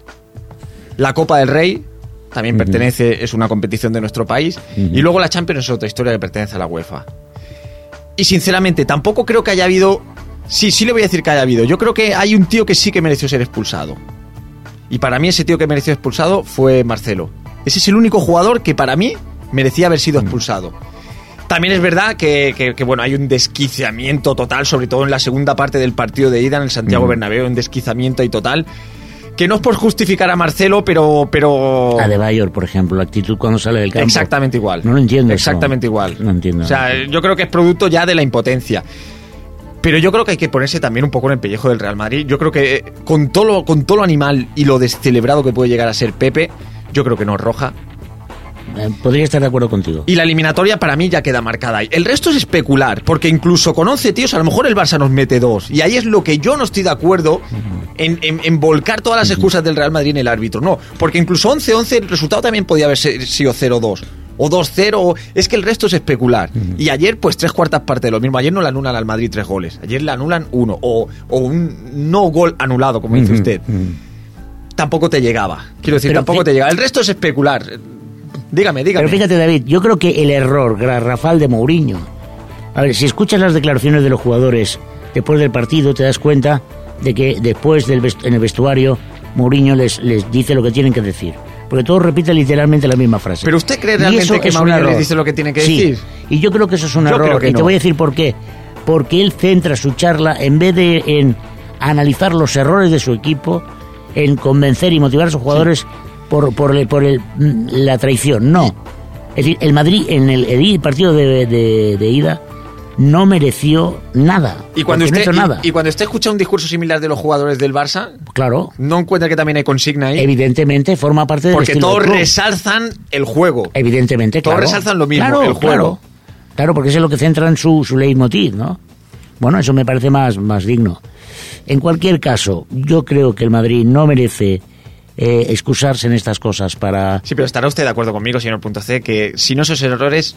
La Copa del Rey también pertenece, es una competición de nuestro país. Y luego la Champions es otra historia que pertenece a la UEFA. Y sinceramente, tampoco creo que haya habido. Sí, sí le voy a decir que haya habido. Yo creo que hay un tío que sí que mereció ser expulsado. Y para mí ese tío que mereció expulsado fue Marcelo. Ese es el único jugador que para mí merecía haber sido expulsado. También es verdad que, que- que, bueno, hay un desquiciamiento total, sobre todo en la segunda parte del partido de ida en el Santiago Mm. Bernabéu, un desquiciamiento ahí total. Que no es por justificar a Marcelo, pero... pero... A De Bayor, por ejemplo, la actitud cuando sale del campo. Exactamente igual. No lo entiendo. eso. Exactamente igual. No entiendo. O sea, yo creo que es producto ya de la impotencia. Pero yo creo que hay que ponerse también un poco en el pellejo del Real Madrid. Yo creo que eh, con todo lo, con todo lo animal y lo descelebrado que puede llegar a ser Pepe, yo creo que no es roja. Eh, podría estar de acuerdo contigo. Y la eliminatoria para mí ya queda marcada ahí. El resto es especular, porque incluso con 11 tíos a lo mejor el Barça nos mete dos. Y ahí es lo que yo no estoy de acuerdo en, en- en volcar todas las excusas del Real Madrid en el árbitro. No, porque incluso 11-11 el resultado también podía haber sido 0-2. O 2-0, o- es que el resto es especular. Y ayer, pues tres cuartas partes de lo mismo. Ayer no le anulan al Madrid tres goles. Ayer le anulan uno. O, o un no gol anulado, como dice usted. Tampoco te llegaba. Quiero decir, Pero tampoco te llegaba. El resto es especular. Dígame, dígame. Pero fíjate, David, yo creo que el error garrafal de Mourinho. A ver, si escuchas las declaraciones de los jugadores después del partido, te das cuenta de que después del en el vestuario, Mourinho les, les dice lo que tienen que decir. Porque todos repiten literalmente la misma frase. ¿Pero usted cree realmente eso que es un Mourinho les error. dice lo que tiene que Sí, decir? Y yo creo que eso es un Yo error. que y te voy a decir por qué. Porque él centra su charla, en vez de en analizar los errores de su equipo, en convencer y motivar a sus jugadores por, por, el- por el- mm, la traición. No. Es decir, el Madrid en el, el partido de, de- de ida no mereció nada. Y cuando, no usted, y- nada. y cuando usted escucha un discurso similar de los jugadores del Barça, claro, ¿no encuentra que también hay consigna ahí? evidentemente forma parte del Porque todos del resalzan el juego. Evidentemente, Todos claro. resalzan lo mismo, Claro, el juego. Claro, Claro, porque eso es lo que centran su, su leitmotiv, ¿no? Bueno, eso me parece más, más digno. En cualquier caso, yo creo que el Madrid no merece eh, excusarse en estas cosas para... Sí, pero estará usted de acuerdo conmigo, señor Punto C, que si no esos errores,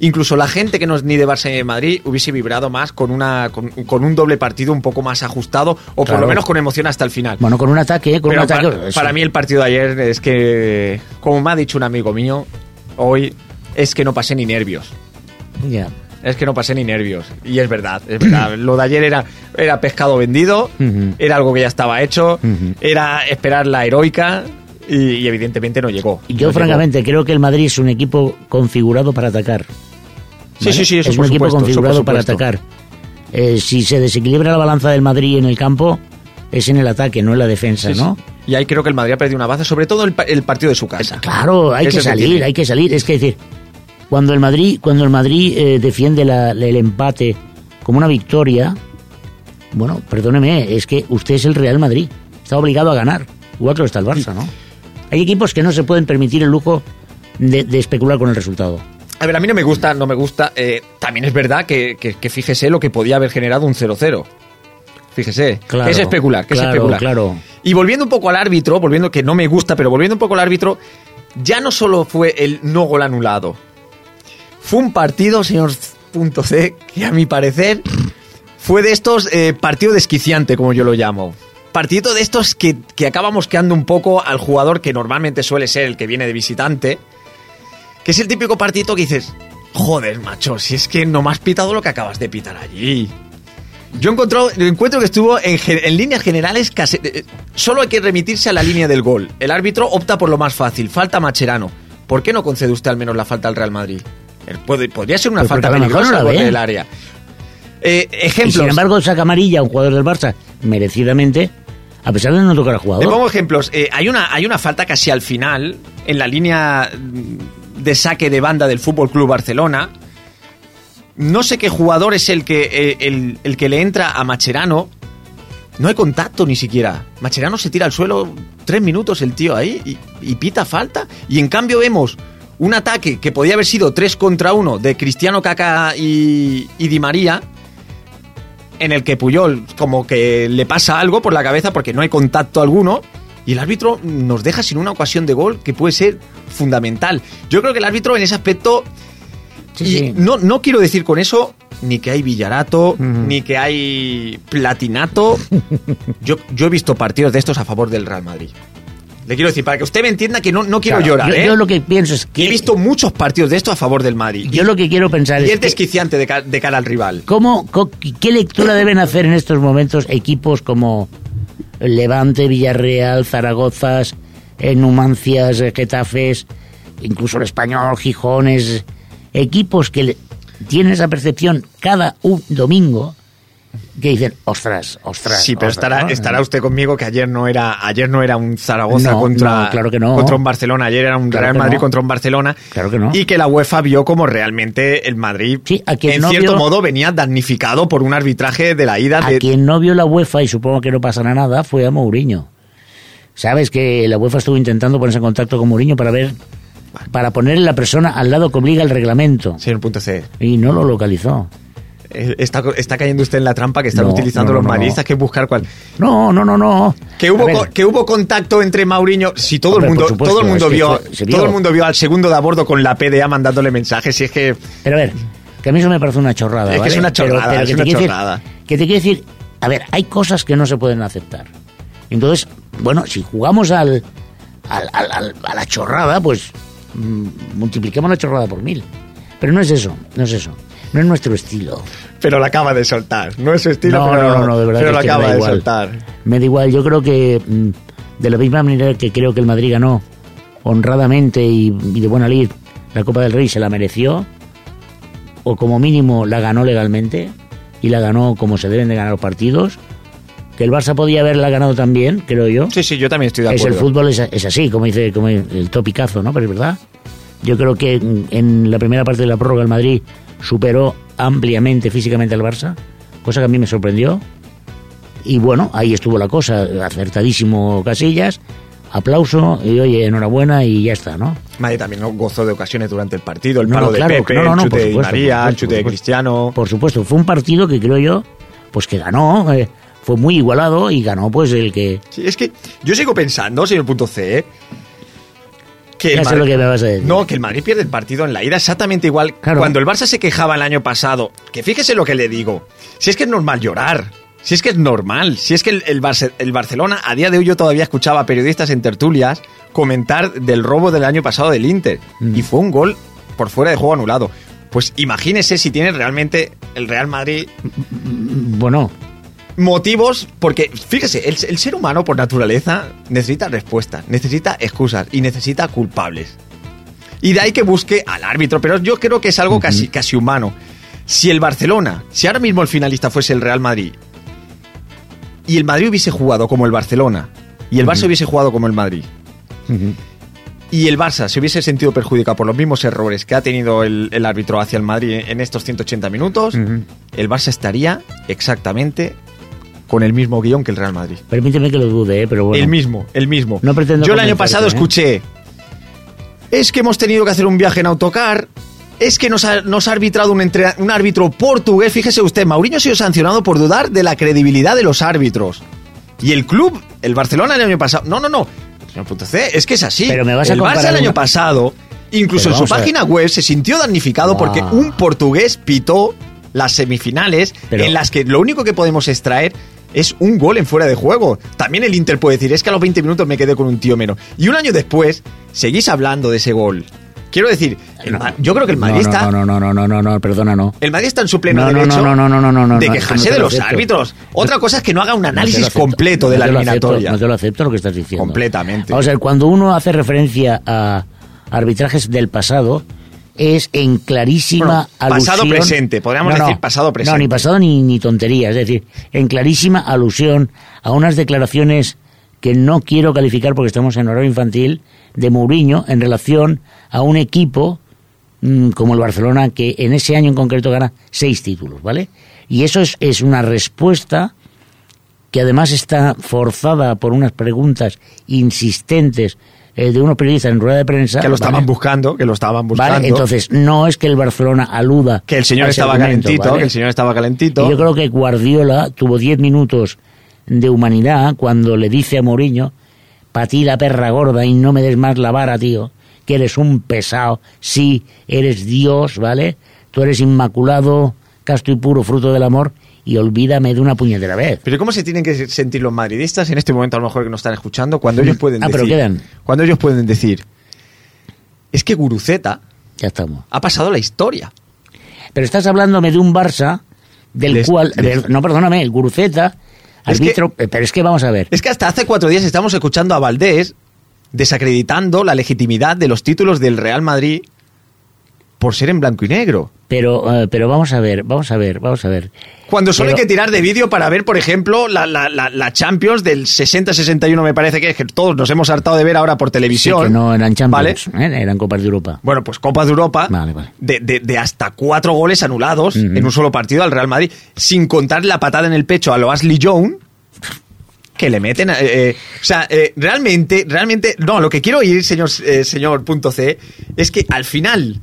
incluso la gente que no es ni de Barça ni de Madrid hubiese vibrado más con, una, con, con un doble partido un poco más ajustado o por lo menos con emoción hasta el final. Bueno, con un ataque, con Pero un ataque... para mí el partido de ayer es que, como me ha dicho un amigo mío, hoy es que no pasé ni nervios. Ya. Es que no pasé ni nervios. Y es verdad, es verdad. Lo de ayer era, era pescado vendido, era algo que ya estaba hecho, era esperar la heroica y, y evidentemente no llegó. Y Yo, No francamente, creo que el Madrid es un equipo configurado para atacar. Sí, sí, sí, eso es un equipo supuesto, configurado para atacar. Eh, si se desequilibra la balanza del Madrid en el campo, es en el ataque, no en la defensa. ¿no? Y ahí creo que el Madrid ha perdido una baza, sobre todo el, el partido de su casa. Claro, hay Ese que salir, hay que salir. Es que decir, cuando el Madrid, cuando el Madrid eh, defiende la- el empate como una victoria, bueno, perdóneme, es que usted es el Real Madrid. Está obligado a ganar, igual que lo está el Barça, ¿no? Hay equipos que no se pueden permitir el lujo de, de especular con el resultado. A ver, a mí no me gusta, no me gusta. eh, también es verdad que, que- que fíjese lo que podía haber generado un 0-0. Fíjese, Claro, que es especular, que claro, es especular. claro. Y volviendo un poco al árbitro, volviendo que no me gusta, pero volviendo un poco al árbitro, ya no solo fue el no gol anulado. Fue un partido, señor C, que a mi parecer fue de estos eh, partido desquiciante, como yo lo llamo. Partido de estos que, que acaba mosqueando un poco al jugador que normalmente suele ser el que viene de visitante. Que es el típico partido que dices, joder, macho, si es que no me has pitado lo que acabas de pitar allí. Yo encontró, encuentro que estuvo en, en líneas generales casi, eh, solo hay que remitirse a la línea del gol. El árbitro opta por lo más fácil, falta Macherano. ¿Por qué no concede usted al menos la falta al Real Madrid? Eh, podría ser una falta peligrosa no del área. Eh, Y sin embargo, saca amarilla a un jugador del Barça, merecidamente, a pesar de no tocar al Le jugador. pongo ejemplos. Eh, hay, una, hay una falta casi al final, en la línea de saque de banda del Fútbol Club Barcelona. No sé qué jugador es el que, eh, el, el que le entra a Macherano. No hay contacto ni siquiera. Macherano se tira al suelo tres minutos el tío ahí y, y pita falta. Y en cambio vemos un ataque que podía haber sido tres contra uno de Cristiano Caca y, y Di María en el que Puyol como que le pasa algo por la cabeza porque no hay contacto alguno y el árbitro nos deja sin una ocasión de gol que puede ser fundamental. Yo creo que el árbitro en ese aspecto Sí, y sí. No, no quiero decir con eso ni que hay Villarato, ni que hay Platinato. yo, yo he visto partidos de estos a favor del Real Madrid. Le quiero decir, para que usted me entienda que no, no quiero Claro, llorar, yo, ¿eh? yo lo que pienso es que He visto muchos partidos de estos a favor del Madrid. yo lo que quiero pensar y es es desquiciante de, ca- de cara al rival. ¿Cómo, co- ¿Qué lectura deben hacer en estos momentos equipos como Levante, Villarreal, Zaragozas, eh, Numancias, eh, Getafes, incluso el Español, Gijones, equipos que tienen esa percepción cada un domingo que dicen, ostras, ostras. Sí, pero ostras", estará, ¿no? estará usted conmigo que ayer no era ayer no era un Zaragoza No, contra, no, claro que no. contra un Barcelona, ayer era un Claro Real Madrid contra un Barcelona. Claro que no. Y que la UEFA vio como realmente el Madrid, Sí, a quien en cierto vio- modo, venía damnificado por un arbitraje de la ida A de. quien no vio la UEFA, y supongo que no pasará nada, fue a Mourinho. Sabes que la UEFA estuvo intentando ponerse en contacto con Mourinho para ver, para ponerle la persona al lado que obliga el reglamento. Señor punto C. Y no lo localizó. Eh, Está, está cayendo usted en la trampa que están No, utilizando no, los no. madridistas, que es buscar cuál. No, no, no, no. Que hubo, co- que hubo contacto entre Mauriño. Si todo Hombre, el mundo, supuesto, todo el mundo vio, todo el mundo vio al segundo de a bordo con la PDA mandándole mensajes. Si es que Pero a ver, que a mí eso me parece una chorrada. Es que es una chorrada, pero es que una te quiero decir- chorrada. que te quiero decir, a ver, hay cosas que no se pueden aceptar. Entonces, bueno, si jugamos al, al- al- al- a la chorrada, pues mm, multipliquemos la chorrada por mil. Pero no es eso, no es eso. No es nuestro estilo. pero la acaba de soltar. No es su estilo, no, pero, no, no, no, de verdad pero que lo es que me acaba da de igual. soltar. Me da igual, yo creo que mm, de la misma manera que creo que el Madrid ganó honradamente y, y de buena lid la Copa del Rey se la mereció, o como mínimo la ganó legalmente y la ganó como se deben de ganar los partidos, que el Barça podía haberla ganado también, creo yo. Sí, sí, yo también estoy de es acuerdo. el fútbol es, es así, como dice como el topicazo, ¿no? Pero es verdad. Yo creo que mm, en la primera parte de la prórroga el Madrid superó ampliamente físicamente al Barça, cosa que a mí me sorprendió. Y bueno, ahí estuvo la cosa, acertadísimo Casillas, aplauso y oye, enhorabuena y ya está, ¿no? Madrid también ¿no? gozó de ocasiones durante el partido. El No, palo no, de claro, Pepe, no, no, el chute de María, el chute de Cristiano. Por supuesto, fue un partido que creo yo, pues que ganó, eh, fue muy igualado y ganó pues el que... Sí, es que yo sigo pensando, señor punto C, ¿eh? Que Ya el sé lo que me vas a decir. No, que el Madrid pierde el partido en la ida exactamente igual. Claro. Cuando el Barça se quejaba el año pasado, que fíjese lo que le digo, si es que es normal llorar, si es que es normal, si es que el, el Barce- el Barcelona, a día de hoy yo todavía escuchaba a periodistas en tertulias comentar del robo del año pasado del Inter, Mm. y fue un gol por fuera de juego anulado. Pues imagínese si tiene realmente el Real Madrid Bueno, motivos, porque fíjese, el, el ser humano por naturaleza necesita respuestas, necesita excusas y necesita culpables. Y de ahí que busque al árbitro, pero yo creo que es algo casi, casi humano. Si el Barcelona, si ahora mismo el finalista fuese el Real Madrid, y el Madrid hubiese jugado como el Barcelona, y el Barça hubiese jugado como el Madrid, y el Barça se hubiese sentido perjudicado por los mismos errores que ha tenido el, el árbitro hacia el Madrid en estos 180 minutos, el Barça estaría exactamente con el mismo guion que el Real Madrid. Permíteme que lo dude, ¿eh? pero bueno. El mismo, el mismo. No pretendo Yo el año pasado ¿eh? escuché, es que hemos tenido que hacer un viaje en autocar, es que nos ha, nos ha arbitrado un, entre- un árbitro portugués, fíjese usted, Mourinho ha sido sancionado por dudar de la credibilidad de los árbitros. Y el club, el Barcelona el año pasado, no, no, no, señor punto C, es que es así. Pero me vas a el Barça el año una- pasado, incluso en su página web, se sintió damnificado porque un portugués pitó las semifinales Pero- en las que lo único que podemos extraer es un gol en fuera de juego. También el Inter puede decir, es que a los 20 minutos me quedé con un tío menos. Y un año después, seguís hablando de ese gol. Quiero decir, el yo creo que el Madrid no, está... No, no, no, no, no, no, perdona, no. El Madrid está en su pleno No, no, derecho no, no, no, no, no, no, de no, quejarse no de lo los acepto. árbitros. Otra cosa es que no haga un No análisis acepto. completo de No la lo acepto, eliminatoria. no te lo acepto lo que estás diciendo. Completamente. O sea, cuando uno hace referencia a arbitrajes del pasado, es en clarísima Bueno, pasado alusión. presente, podríamos decir pasado presente. No, ni pasado ni, ni tontería. Es decir, en clarísima alusión a unas declaraciones que no quiero calificar porque estamos en horario infantil de Mourinho en relación a un equipo mm, como el Barcelona que en ese año en concreto gana seis títulos, ¿vale? Y eso es, es una respuesta que además está forzada por unas preguntas insistentes eh, de unos periodistas en rueda de prensa. Que lo estaban ¿vale? buscando, que lo estaban buscando. Vale, entonces no es que el Barcelona aluda que el señor estaba calentito, ¿vale? que el señor estaba calentito. Y yo creo que Guardiola tuvo 10 minutos de humanidad cuando le dice a Mourinho, para ti la perra gorda y no me des más la vara, tío, que eres un pesado, sí, eres Dios, ¿vale? Tú eres inmaculado, casto y puro, fruto del amor, y olvídame de una puñetera vez. Pero ¿cómo se tienen que sentir los madridistas en este momento, a lo mejor que nos están escuchando, cuando ellos pueden Ah, pero decir... quedan. Cuando ellos pueden decir... Es que Guruceta Ya estamos. ha pasado la historia. Pero estás hablándome de un Barça del Les- cual... les- No, perdóname, el Guruceta, que- árbitro... eh, pero es que vamos a ver. Es que hasta hace cuatro días estamos escuchando a Valdés desacreditando la legitimidad de los títulos del Real Madrid por ser en blanco y negro. Pero, eh, pero vamos a ver, vamos a ver, vamos a ver. Cuando solo Pero- hay que tirar de vídeo para ver, por ejemplo, la, la, la, la Champions del 60-61, me parece que es que todos nos hemos hartado de ver ahora por Sí, televisión. que no eran ¿vale? Champions, ¿eh? eran Copas de Europa. Bueno, pues Copa de Europa, Vale, vale. De, de- de hasta cuatro goles anulados en un solo partido al Real Madrid, sin contar la patada en el pecho a lo Ashley Young, que le meten... eh, eh, o sea, eh, realmente, realmente... No, lo que quiero oír, señor, señor punto C, es que al final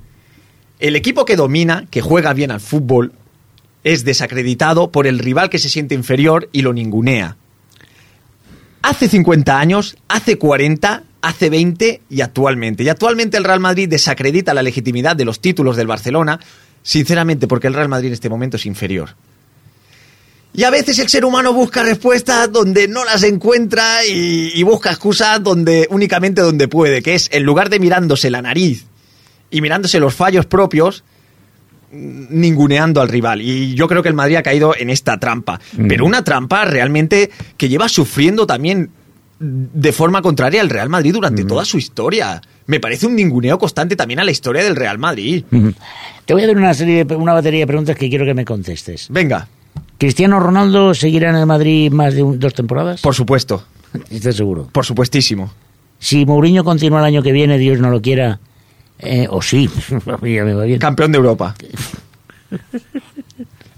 el equipo que domina, que juega bien al fútbol, es desacreditado por el rival que se siente inferior y lo ningunea. Hace 50 años, hace 40, hace 20 y actualmente. Y actualmente el Real Madrid desacredita la legitimidad de los títulos del Barcelona, sinceramente porque el Real Madrid en este momento es inferior. Y a veces el ser humano busca respuestas donde no las encuentra y, y busca excusas donde únicamente donde puede, que es en lugar de mirándose la nariz y mirándose los fallos propios, ninguneando al rival. Y yo creo que el Madrid ha caído en esta trampa. Mm. Pero una trampa realmente que lleva sufriendo también de forma contraria al Real Madrid durante Mm. toda su historia. Me parece un ninguneo constante también a la historia del Real Madrid. Ujú. Te voy a dar una serie de, una batería de preguntas que quiero que me contestes. Venga, ¿Cristiano Ronaldo seguirá en el Madrid más de un- dos temporadas? por supuesto, ¿Estás seguro? por supuestísimo. Si Mourinho continúa el año que viene, Dios no lo quiera, eh, o sí, a mí ya me va bien. Campeón de Europa.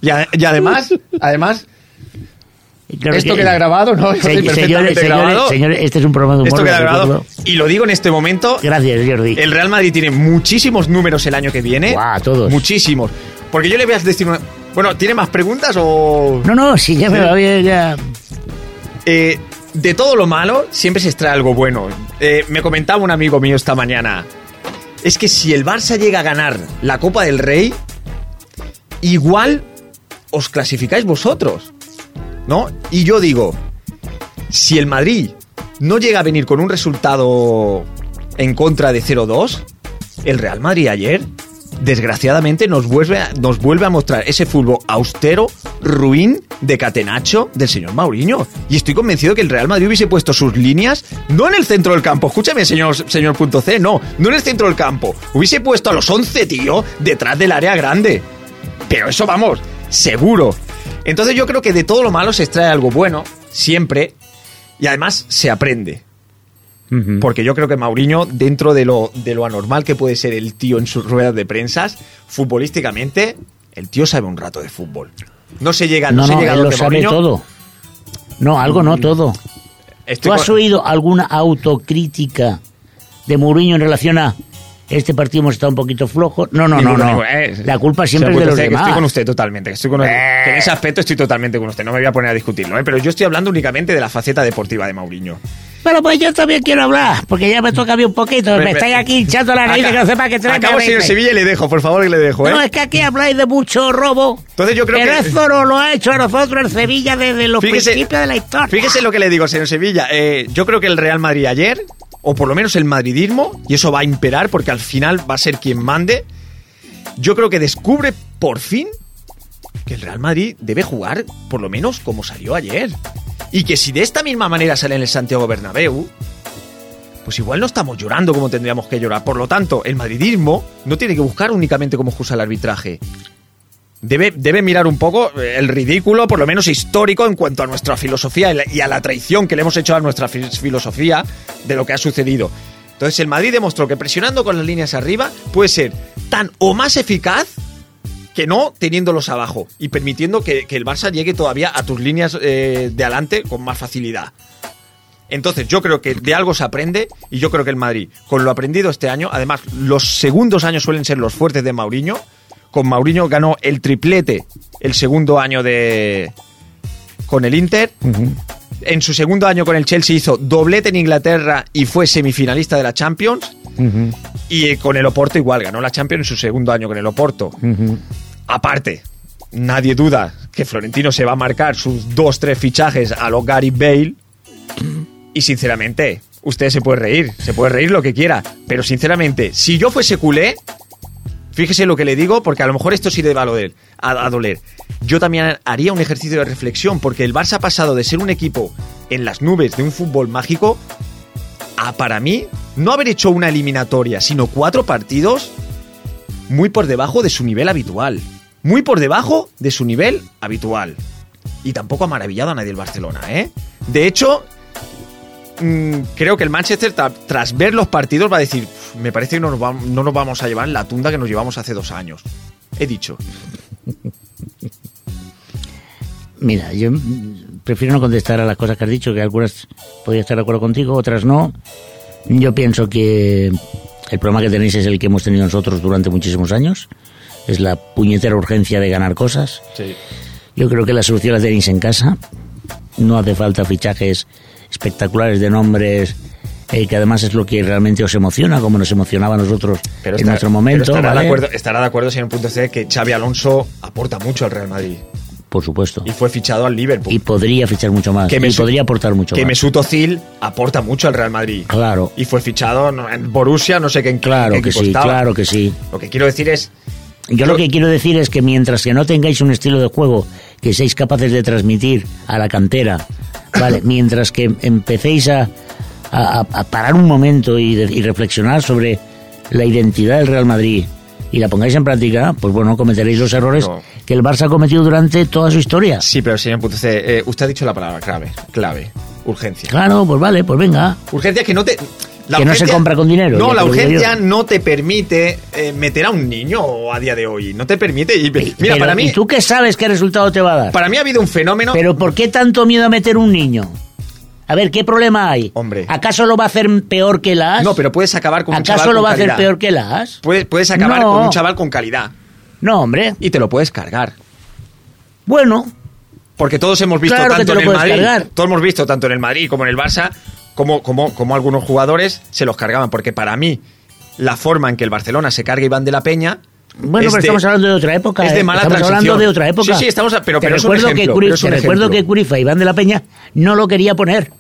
Y, a- y además, además, Claro esto que- queda grabado, ¿no? Se- señores, grabado. señores, este es un programa de humor. esto queda grabado. Y lo digo en este momento, Gracias, Jordi. El Real Madrid tiene muchísimos números el año que viene. Guau, todos. Muchísimos. Porque yo le voy a decir una... Bueno, ¿tiene más preguntas o...? No, no, sí, ya me va bien, ya. Eh, de todo lo malo, siempre se extrae algo bueno. Eh, me comentaba un amigo mío esta mañana. Es que si el Barça llega a ganar la Copa del Rey, igual os clasificáis vosotros. ¿No? Y yo digo, si el Madrid no llega a venir con un resultado en contra de 0-2, el Real Madrid ayer, desgraciadamente, nos vuelve, a, nos vuelve a mostrar ese fútbol austero, ruin, de catenacho del señor Mauriño. Y estoy convencido que el Real Madrid hubiese puesto sus líneas, no en el centro del campo, escúchame, señor, señor punto C, no, no en el centro del campo. Hubiese puesto a los 11, tío, detrás del área grande. Pero eso vamos, seguro. Entonces yo creo que de todo lo malo se extrae algo bueno, siempre. Y además se aprende. Porque yo creo que Mauriño, dentro de lo, de lo anormal que puede ser el tío en sus ruedas de prensas, futbolísticamente, el tío sabe un rato de fútbol. No se llega, no, No, se llega a él lo lo que sabe todo. No, algo no todo. Estoy ¿Tú has oído alguna autocrítica de Mourinho en relación a este partido hemos estado un poquito flojos? No, no, no, no. eh, La culpa siempre es de los demás. Estoy con usted totalmente. Estoy con Eh. que en ese aspecto estoy totalmente con usted. No me voy a poner a discutirlo, ¿eh? pero yo estoy hablando únicamente de la faceta deportiva de Mauriño. Pero pues yo también quiero hablar, porque ya me toca a mí un poquito. Me estáis aquí hinchando la nariz, Acá- que no sepa que trae Acabo, señor Sevilla, y le dejo, por favor, que le dejo, ¿eh? No, es que aquí habláis de mucho robo. Entonces yo creo pero que- no lo ha hecho a nosotros el Sevilla desde los Fíjese- principios de la historia. Fíjese lo que le digo, señor Sevilla. Eh, yo creo que el Real Madrid ayer, o por lo menos el madridismo, y eso va a imperar porque al final va a ser quien mande, yo creo que descubre por fin que el Real Madrid debe jugar por lo menos como salió ayer. Y que si de esta misma manera sale en el Santiago Bernabéu, pues igual no estamos llorando como tendríamos que llorar. Por lo tanto, el madridismo no tiene que buscar únicamente cómo usa el arbitraje. Debe, debe mirar un poco eh, el ridículo, por lo menos histórico, en cuanto a nuestra filosofía y a la traición que le hemos hecho a nuestra fi- filosofía de lo que ha sucedido. Entonces el Madrid demostró que presionando con las líneas arriba puede ser tan o más eficaz que no teniéndolos abajo y permitiendo que, que el Barça llegue todavía a tus líneas eh, de adelante con más facilidad. Entonces yo creo que de algo se aprende y yo creo que el Madrid, con lo aprendido este año, además los segundos años suelen ser los fuertes de Mauriño, con Mauriño ganó el triplete el segundo año de con el Inter, en su segundo año con el Chelsea hizo doblete en Inglaterra y fue semifinalista de la Champions. Y eh, con el Oporto igual ganó la Champions en su segundo año con el Oporto. Aparte, nadie duda que Florentino se va a marcar sus dos, tres fichajes a lo Gary Bale. Y sinceramente, usted se puede reír, se puede reír lo que quiera. Pero sinceramente, si yo fuese culé, fíjese lo que le digo, porque a lo mejor esto sí le va a a doler. Yo también haría un ejercicio de reflexión, porque el Barça ha pasado de ser un equipo en las nubes de un fútbol mágico a, para mí, no haber hecho una eliminatoria, sino cuatro partidos muy por debajo de su nivel habitual. Muy por debajo de su nivel habitual. Y tampoco ha maravillado a nadie el Barcelona, ¿eh? De hecho, mm, creo que el Manchester, tra- tras ver los partidos, va a decir: "Uf, Me parece que no nos, no nos vamos a llevar la tunda que nos llevamos hace dos años. He dicho. Mira, yo prefiero no contestar a las cosas que has dicho, que algunas podría estar de acuerdo contigo, otras no. Yo pienso que el problema que tenéis es el que hemos tenido nosotros durante muchísimos años. Es la puñetera urgencia de ganar cosas. Sí. Yo creo que la solución la tenéis en casa. No hace falta fichajes espectaculares de nombres, eh, que además es lo que realmente os emociona, como nos emocionaba a nosotros en está- nuestro momento. pero estará, ¿vale? de acuerdo, estará de acuerdo, señor Punto C, que Xavi Alonso aporta mucho al Real Madrid. Por supuesto. Y fue fichado al Liverpool. Y podría fichar mucho más. Que y Mesut- podría aportar mucho que más. Mesut Özil aporta mucho al Real Madrid. Claro. Y fue fichado en Borussia, no sé qué en qué Claro que equipo sí, claro que sí. Lo que quiero decir es Yo lo que quiero decir es que mientras que no tengáis un estilo de juego que seáis capaces de transmitir a la cantera, ¿vale? mientras que empecéis a, a- a parar un momento y, de- y reflexionar sobre la identidad del Real Madrid y la pongáis en práctica, pues bueno, cometeréis los errores No. que el Barça ha cometido durante toda su historia. Sí, pero señor Punto C, eh, usted ha dicho la palabra clave, clave, urgencia. Claro, pues vale, pues venga. Urgencia que no te... la Que no se compra con dinero, No, la urgencia no te permite eh, meter a un niño a día de hoy. No te permite... y- mira, Pero, para mí, ¿Y tú qué sabes qué resultado te va a dar? para mí ha habido un fenómeno... Pero ¿por qué tanto miedo a meter un niño? A ver, ¿qué problema hay? Hombre. ¿Acaso lo va a hacer peor que las? No, pero puedes acabar con un chaval ¿Acaso lo va a hacer peor que las? Puedes, puedes acabar No. con un chaval con calidad. No, hombre. Y te lo puedes cargar. Bueno, Porque todos hemos visto Claro tanto en el Madrid, cargar. todos hemos visto tanto en el Madrid como en el Barça, como, como, como algunos jugadores se los cargaban. Porque para mí, la forma en que el Barcelona se carga Iván de la Peña. bueno, es pero de- estamos hablando de otra época. es de ¿eh? mala estamos hablando de otra época. Sí, sí, estamos a- pero- Te pero es un recuerdo ejemplo, que Curi- pero es un te recuerdo que Curifa, Iván de la Peña, no lo quería poner.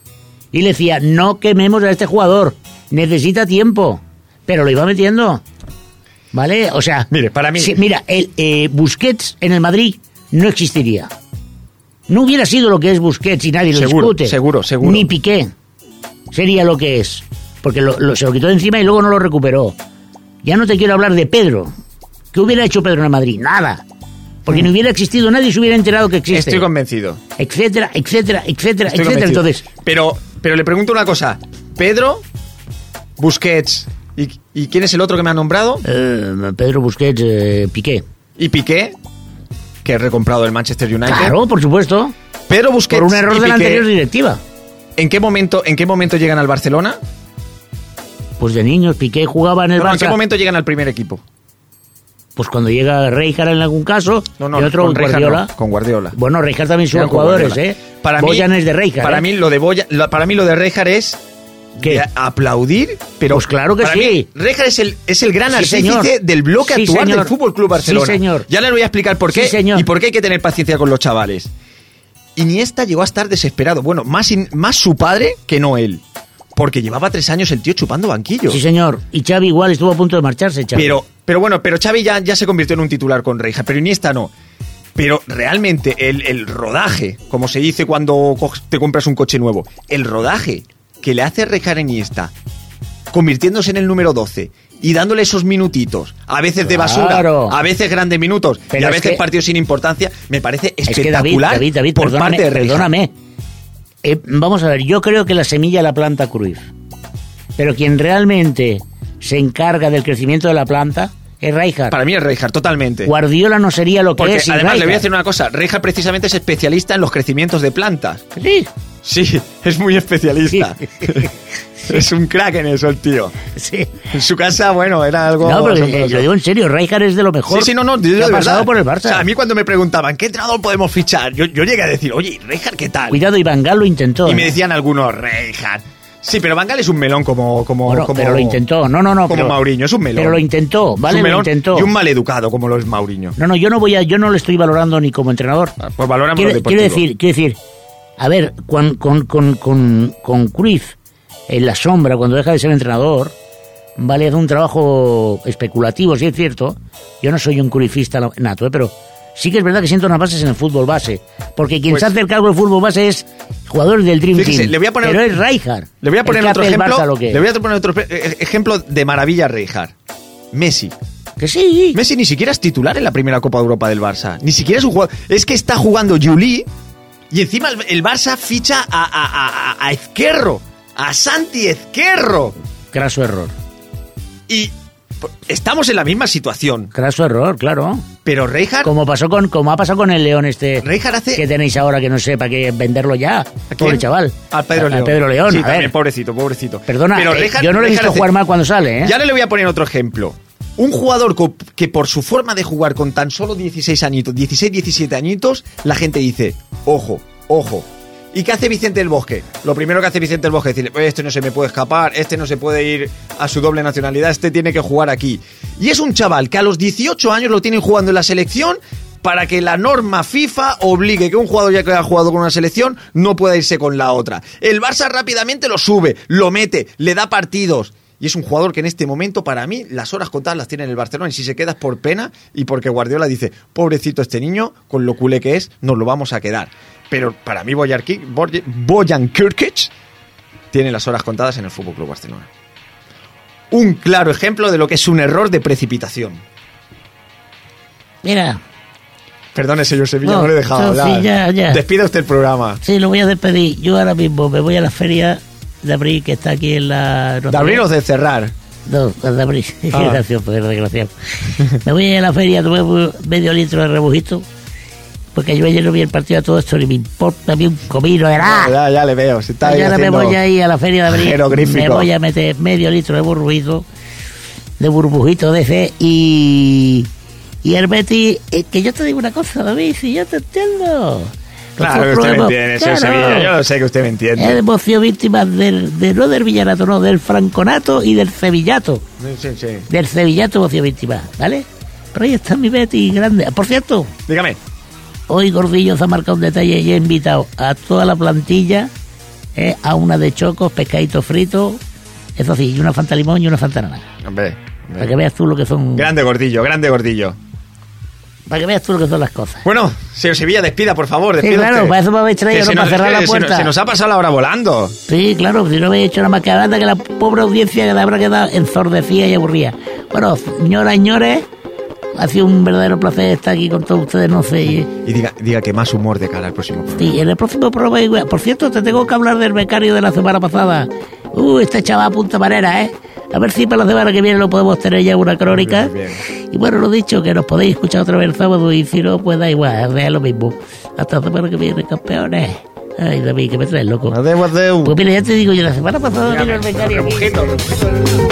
Y le decía, no quememos a este jugador, necesita tiempo. Pero lo iba metiendo. ¿Vale? O sea, Mire, para mí- si- mira, el eh, Busquets en el Madrid no existiría. No hubiera sido lo que es Busquets y nadie lo Seguro, discute. seguro, seguro. Ni Piqué sería lo que es. Porque lo- lo- se lo quitó de encima y luego no lo recuperó. Ya no te quiero hablar de Pedro. ¿Qué hubiera hecho Pedro en Madrid? Nada. Porque no hubiera existido, nadie se hubiera enterado que existe. Estoy convencido. Etcétera, etcétera, etcétera, Estoy etcétera. convencido. Entonces, pero Pero le pregunto una cosa. Pedro, Busquets, ¿y, y quién es el otro que me ha nombrado? Eh, Pedro Busquets, eh, Piqué. Y Piqué, que he recomprado el Manchester United. Claro, por supuesto. Pedro Busquets Por un error y de la anterior directiva. ¿En qué, momento, ¿En qué momento llegan al Barcelona? Pues de niños, Piqué jugaba en el No, no, ¿En qué Barça. momento llegan al primer equipo? Pues cuando llega Rijkaard en algún caso No, no, y otro con Guardiola. no, con Guardiola. Bueno, Rijkaard también son jugadores. ¿eh? Para Boyan mí, es de Rijkaard. Para ¿eh? mí lo de Boya, lo- para mí lo de Rijkaard es aplaudir, pero Pues claro que para sí. mí, es el es el gran Sí, artífice señor. del bloque Sí, actual señor. del Fútbol Club Barcelona. Sí, señor. Ya les voy a explicar por qué Sí, señor. y por qué hay que tener paciencia con los chavales. Iniesta llegó a estar desesperado. Bueno, más, in- más su padre que no él. Porque llevaba tres años el tío chupando banquillo. Sí, señor. Y Xavi igual estuvo a punto de marcharse, Xavi. Pero, pero bueno, pero Xavi ya, ya se convirtió en un titular con Reija, pero Iniesta no. Pero realmente el, el rodaje, como se dice cuando te compras un coche nuevo, el rodaje que le hace Reija a Iniesta, convirtiéndose en el número 12 y dándole esos minutitos, a veces de basura, Claro. a veces grandes minutos Pero y a es veces que- partidos sin importancia, me parece es que espectacular David, David, por perdóname, parte de perdóname. Eh, vamos a ver, yo creo que la semilla la planta Cruyff. Pero quien realmente se encarga del crecimiento de la planta es Rijkaard. Para mí es Reija, totalmente. Guardiola no sería lo que Porque es sin además le voy a Rijkaard. decir una cosa, Reija precisamente es especialista en los crecimientos de plantas. Sí, Sí, es muy especialista. es un crack en eso el tío. sí. En su casa, bueno, era algo. No, pero lo digo en serio, Rijkaard es de lo mejor Sí, sí, no, no, que de ha verdad. pasado por el Barça. O sea, a mí cuando me preguntaban, ¿qué entrenador podemos fichar? Yo, yo llegué a decir, oye, Reijard, ¿qué tal? Cuidado, Iván Gaal lo intentó. Y me ¿eh? decían algunos, Reijard. Sí, pero Van Gaal es un melón como. como, Bueno, como pero lo intentó. No, no, no. Como pero, Mauriño, es un melón. Pero lo intentó, Es ¿vale? Lo intentó. Y un maleducado como lo es Mauriño. No, no, yo no voy a, yo no lo estoy valorando ni como entrenador. Pues valoramos Quiero, lo deportivo. quiero decir, quiero decir, a ver, con, con, con, con, con Cruyff en la sombra, cuando deja de ser entrenador, vale, hace un trabajo especulativo, sí es cierto. Yo no soy un cruyffista nato, ¿eh? pero sí que es verdad que siento unas bases en el fútbol base. Porque quien Pues- se hace el cargo del fútbol base es jugador del Dream Fíjese, Team. le voy a poner- pero es Rijkaard. Le voy a poner otro ejemplo. Barça lo que es. Le voy a poner otro pe- ejemplo de maravilla Reijard. Messi. Que sí. Messi ni siquiera es titular en la primera Copa de Europa del Barça. Ni siquiera es un jugador. Es que está jugando Juli y encima el, el Barça ficha a, a, a, a Ezquerro. A Santi Ezquerro. Craso error. Y estamos en la misma situación. Craso error, claro. Pero Reijard. Como pasó con, como ha pasado con el León este Rijkaard hace- que tenéis ahora que no sé para qué venderlo ya. ¿A quién? Pobre chaval. Al Pedro A- León. a Pedro León. Sí, a también, ver, pobrecito, pobrecito. perdona, Pero eh, Rijkaard- yo no lo he visto hace- jugar mal cuando sale, ¿eh? Ya le voy a poner otro ejemplo. Un jugador que por su forma de jugar con tan solo 16 añitos, 16, 17 añitos, la gente dice, ojo, ojo. ¿Y qué hace Vicente del Bosque? Lo primero que hace Vicente del Bosque es decirle, este no se me puede escapar, este no se puede ir a su doble nacionalidad, este tiene que jugar aquí. Y es un chaval que a los 18 años lo tienen jugando en la selección para que la norma FIFA obligue que un jugador ya que ha jugado con una selección no pueda irse con la otra. El Barça rápidamente lo sube, lo mete, le da partidos. Y es un jugador que en este momento, para mí, las horas contadas las tiene en el Barcelona. Y si se queda es por pena y porque Guardiola dice, pobrecito este niño, con lo culé que es, nos lo vamos a quedar. Pero para mí, Boyan, Bojan Kirkic tiene las horas contadas en el Fútbol Club Barcelona. Un claro ejemplo de lo que es un error de precipitación. Mira, Perdone, señor Sevilla, no, No, le he dejado hablar. sí, ya, ya. Despida usted el programa. sí, lo voy a despedir. Yo ahora mismo me voy a la feria de abril que está aquí en la... De abrir o de cerrar. No, de abril. Ah. Gracias, pues, desgraciado. me voy a ir a la feria, tomé medio litro de rebujito. Porque yo ayer no vi el partido a todo esto, ni me importa a mí un comino de nada. Ya, ya le veo. Se está ahora me voy a ir a la feria de abril. Me voy a meter medio litro de burbujito, de burbujito de ese y. Y el Betis, es que yo te digo una cosa, David, si yo te entiendo. Claro que usted me entiende, señor claro, Sevilla. Yo sé que usted me entiende. Hemos sido víctimas del, de, no del villanato, no, del franconato y del sevillato. Sí, sí. Del sevillato hemos sido víctimas, ¿vale? Pero ahí está mi Betis grande. Por cierto, Dígame. Hoy Gordillo se ha marcado un detalle y ha invitado a toda la plantilla eh, a una de chocos, pescadito frito, eso sí, y una fanta limón y una fanta naranja. Hombre. Para que veas tú lo que son. Grande gordillo, grande gordillo. Para que veas tú lo que son las cosas. Bueno, señor Sevilla, despida, por favor. Sí, despida claro, usted. para eso me habéis traído, no para cerrar la se puerta. nos- Se nos ha pasado la hora volando. Sí, claro, si no habéis hecho nada más que anda que la pobre audiencia que habrá quedado ensordecida y aburrida. Bueno, señoras y señores, Ha sido un verdadero placer estar aquí con todos ustedes, no sé. Y, Y diga, diga que más humor de cara al próximo programa. y en el próximo programa, por cierto, te tengo que hablar del becario de la semana pasada. Uh, este chaval punta manera, ¿eh? A ver si para la semana que viene lo podemos tener ya una crónica. Bien. Y bueno, lo dicho, que nos podéis escuchar otra vez el sábado y si no, pues da igual, es lo mismo. Hasta la semana que viene, campeones. Ay, David, que me traes loco. Adeu, adeu. Pues mira, ya te digo yo, la semana pasada vino el becario. Remojito, remojito.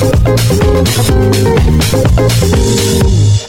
Thank you.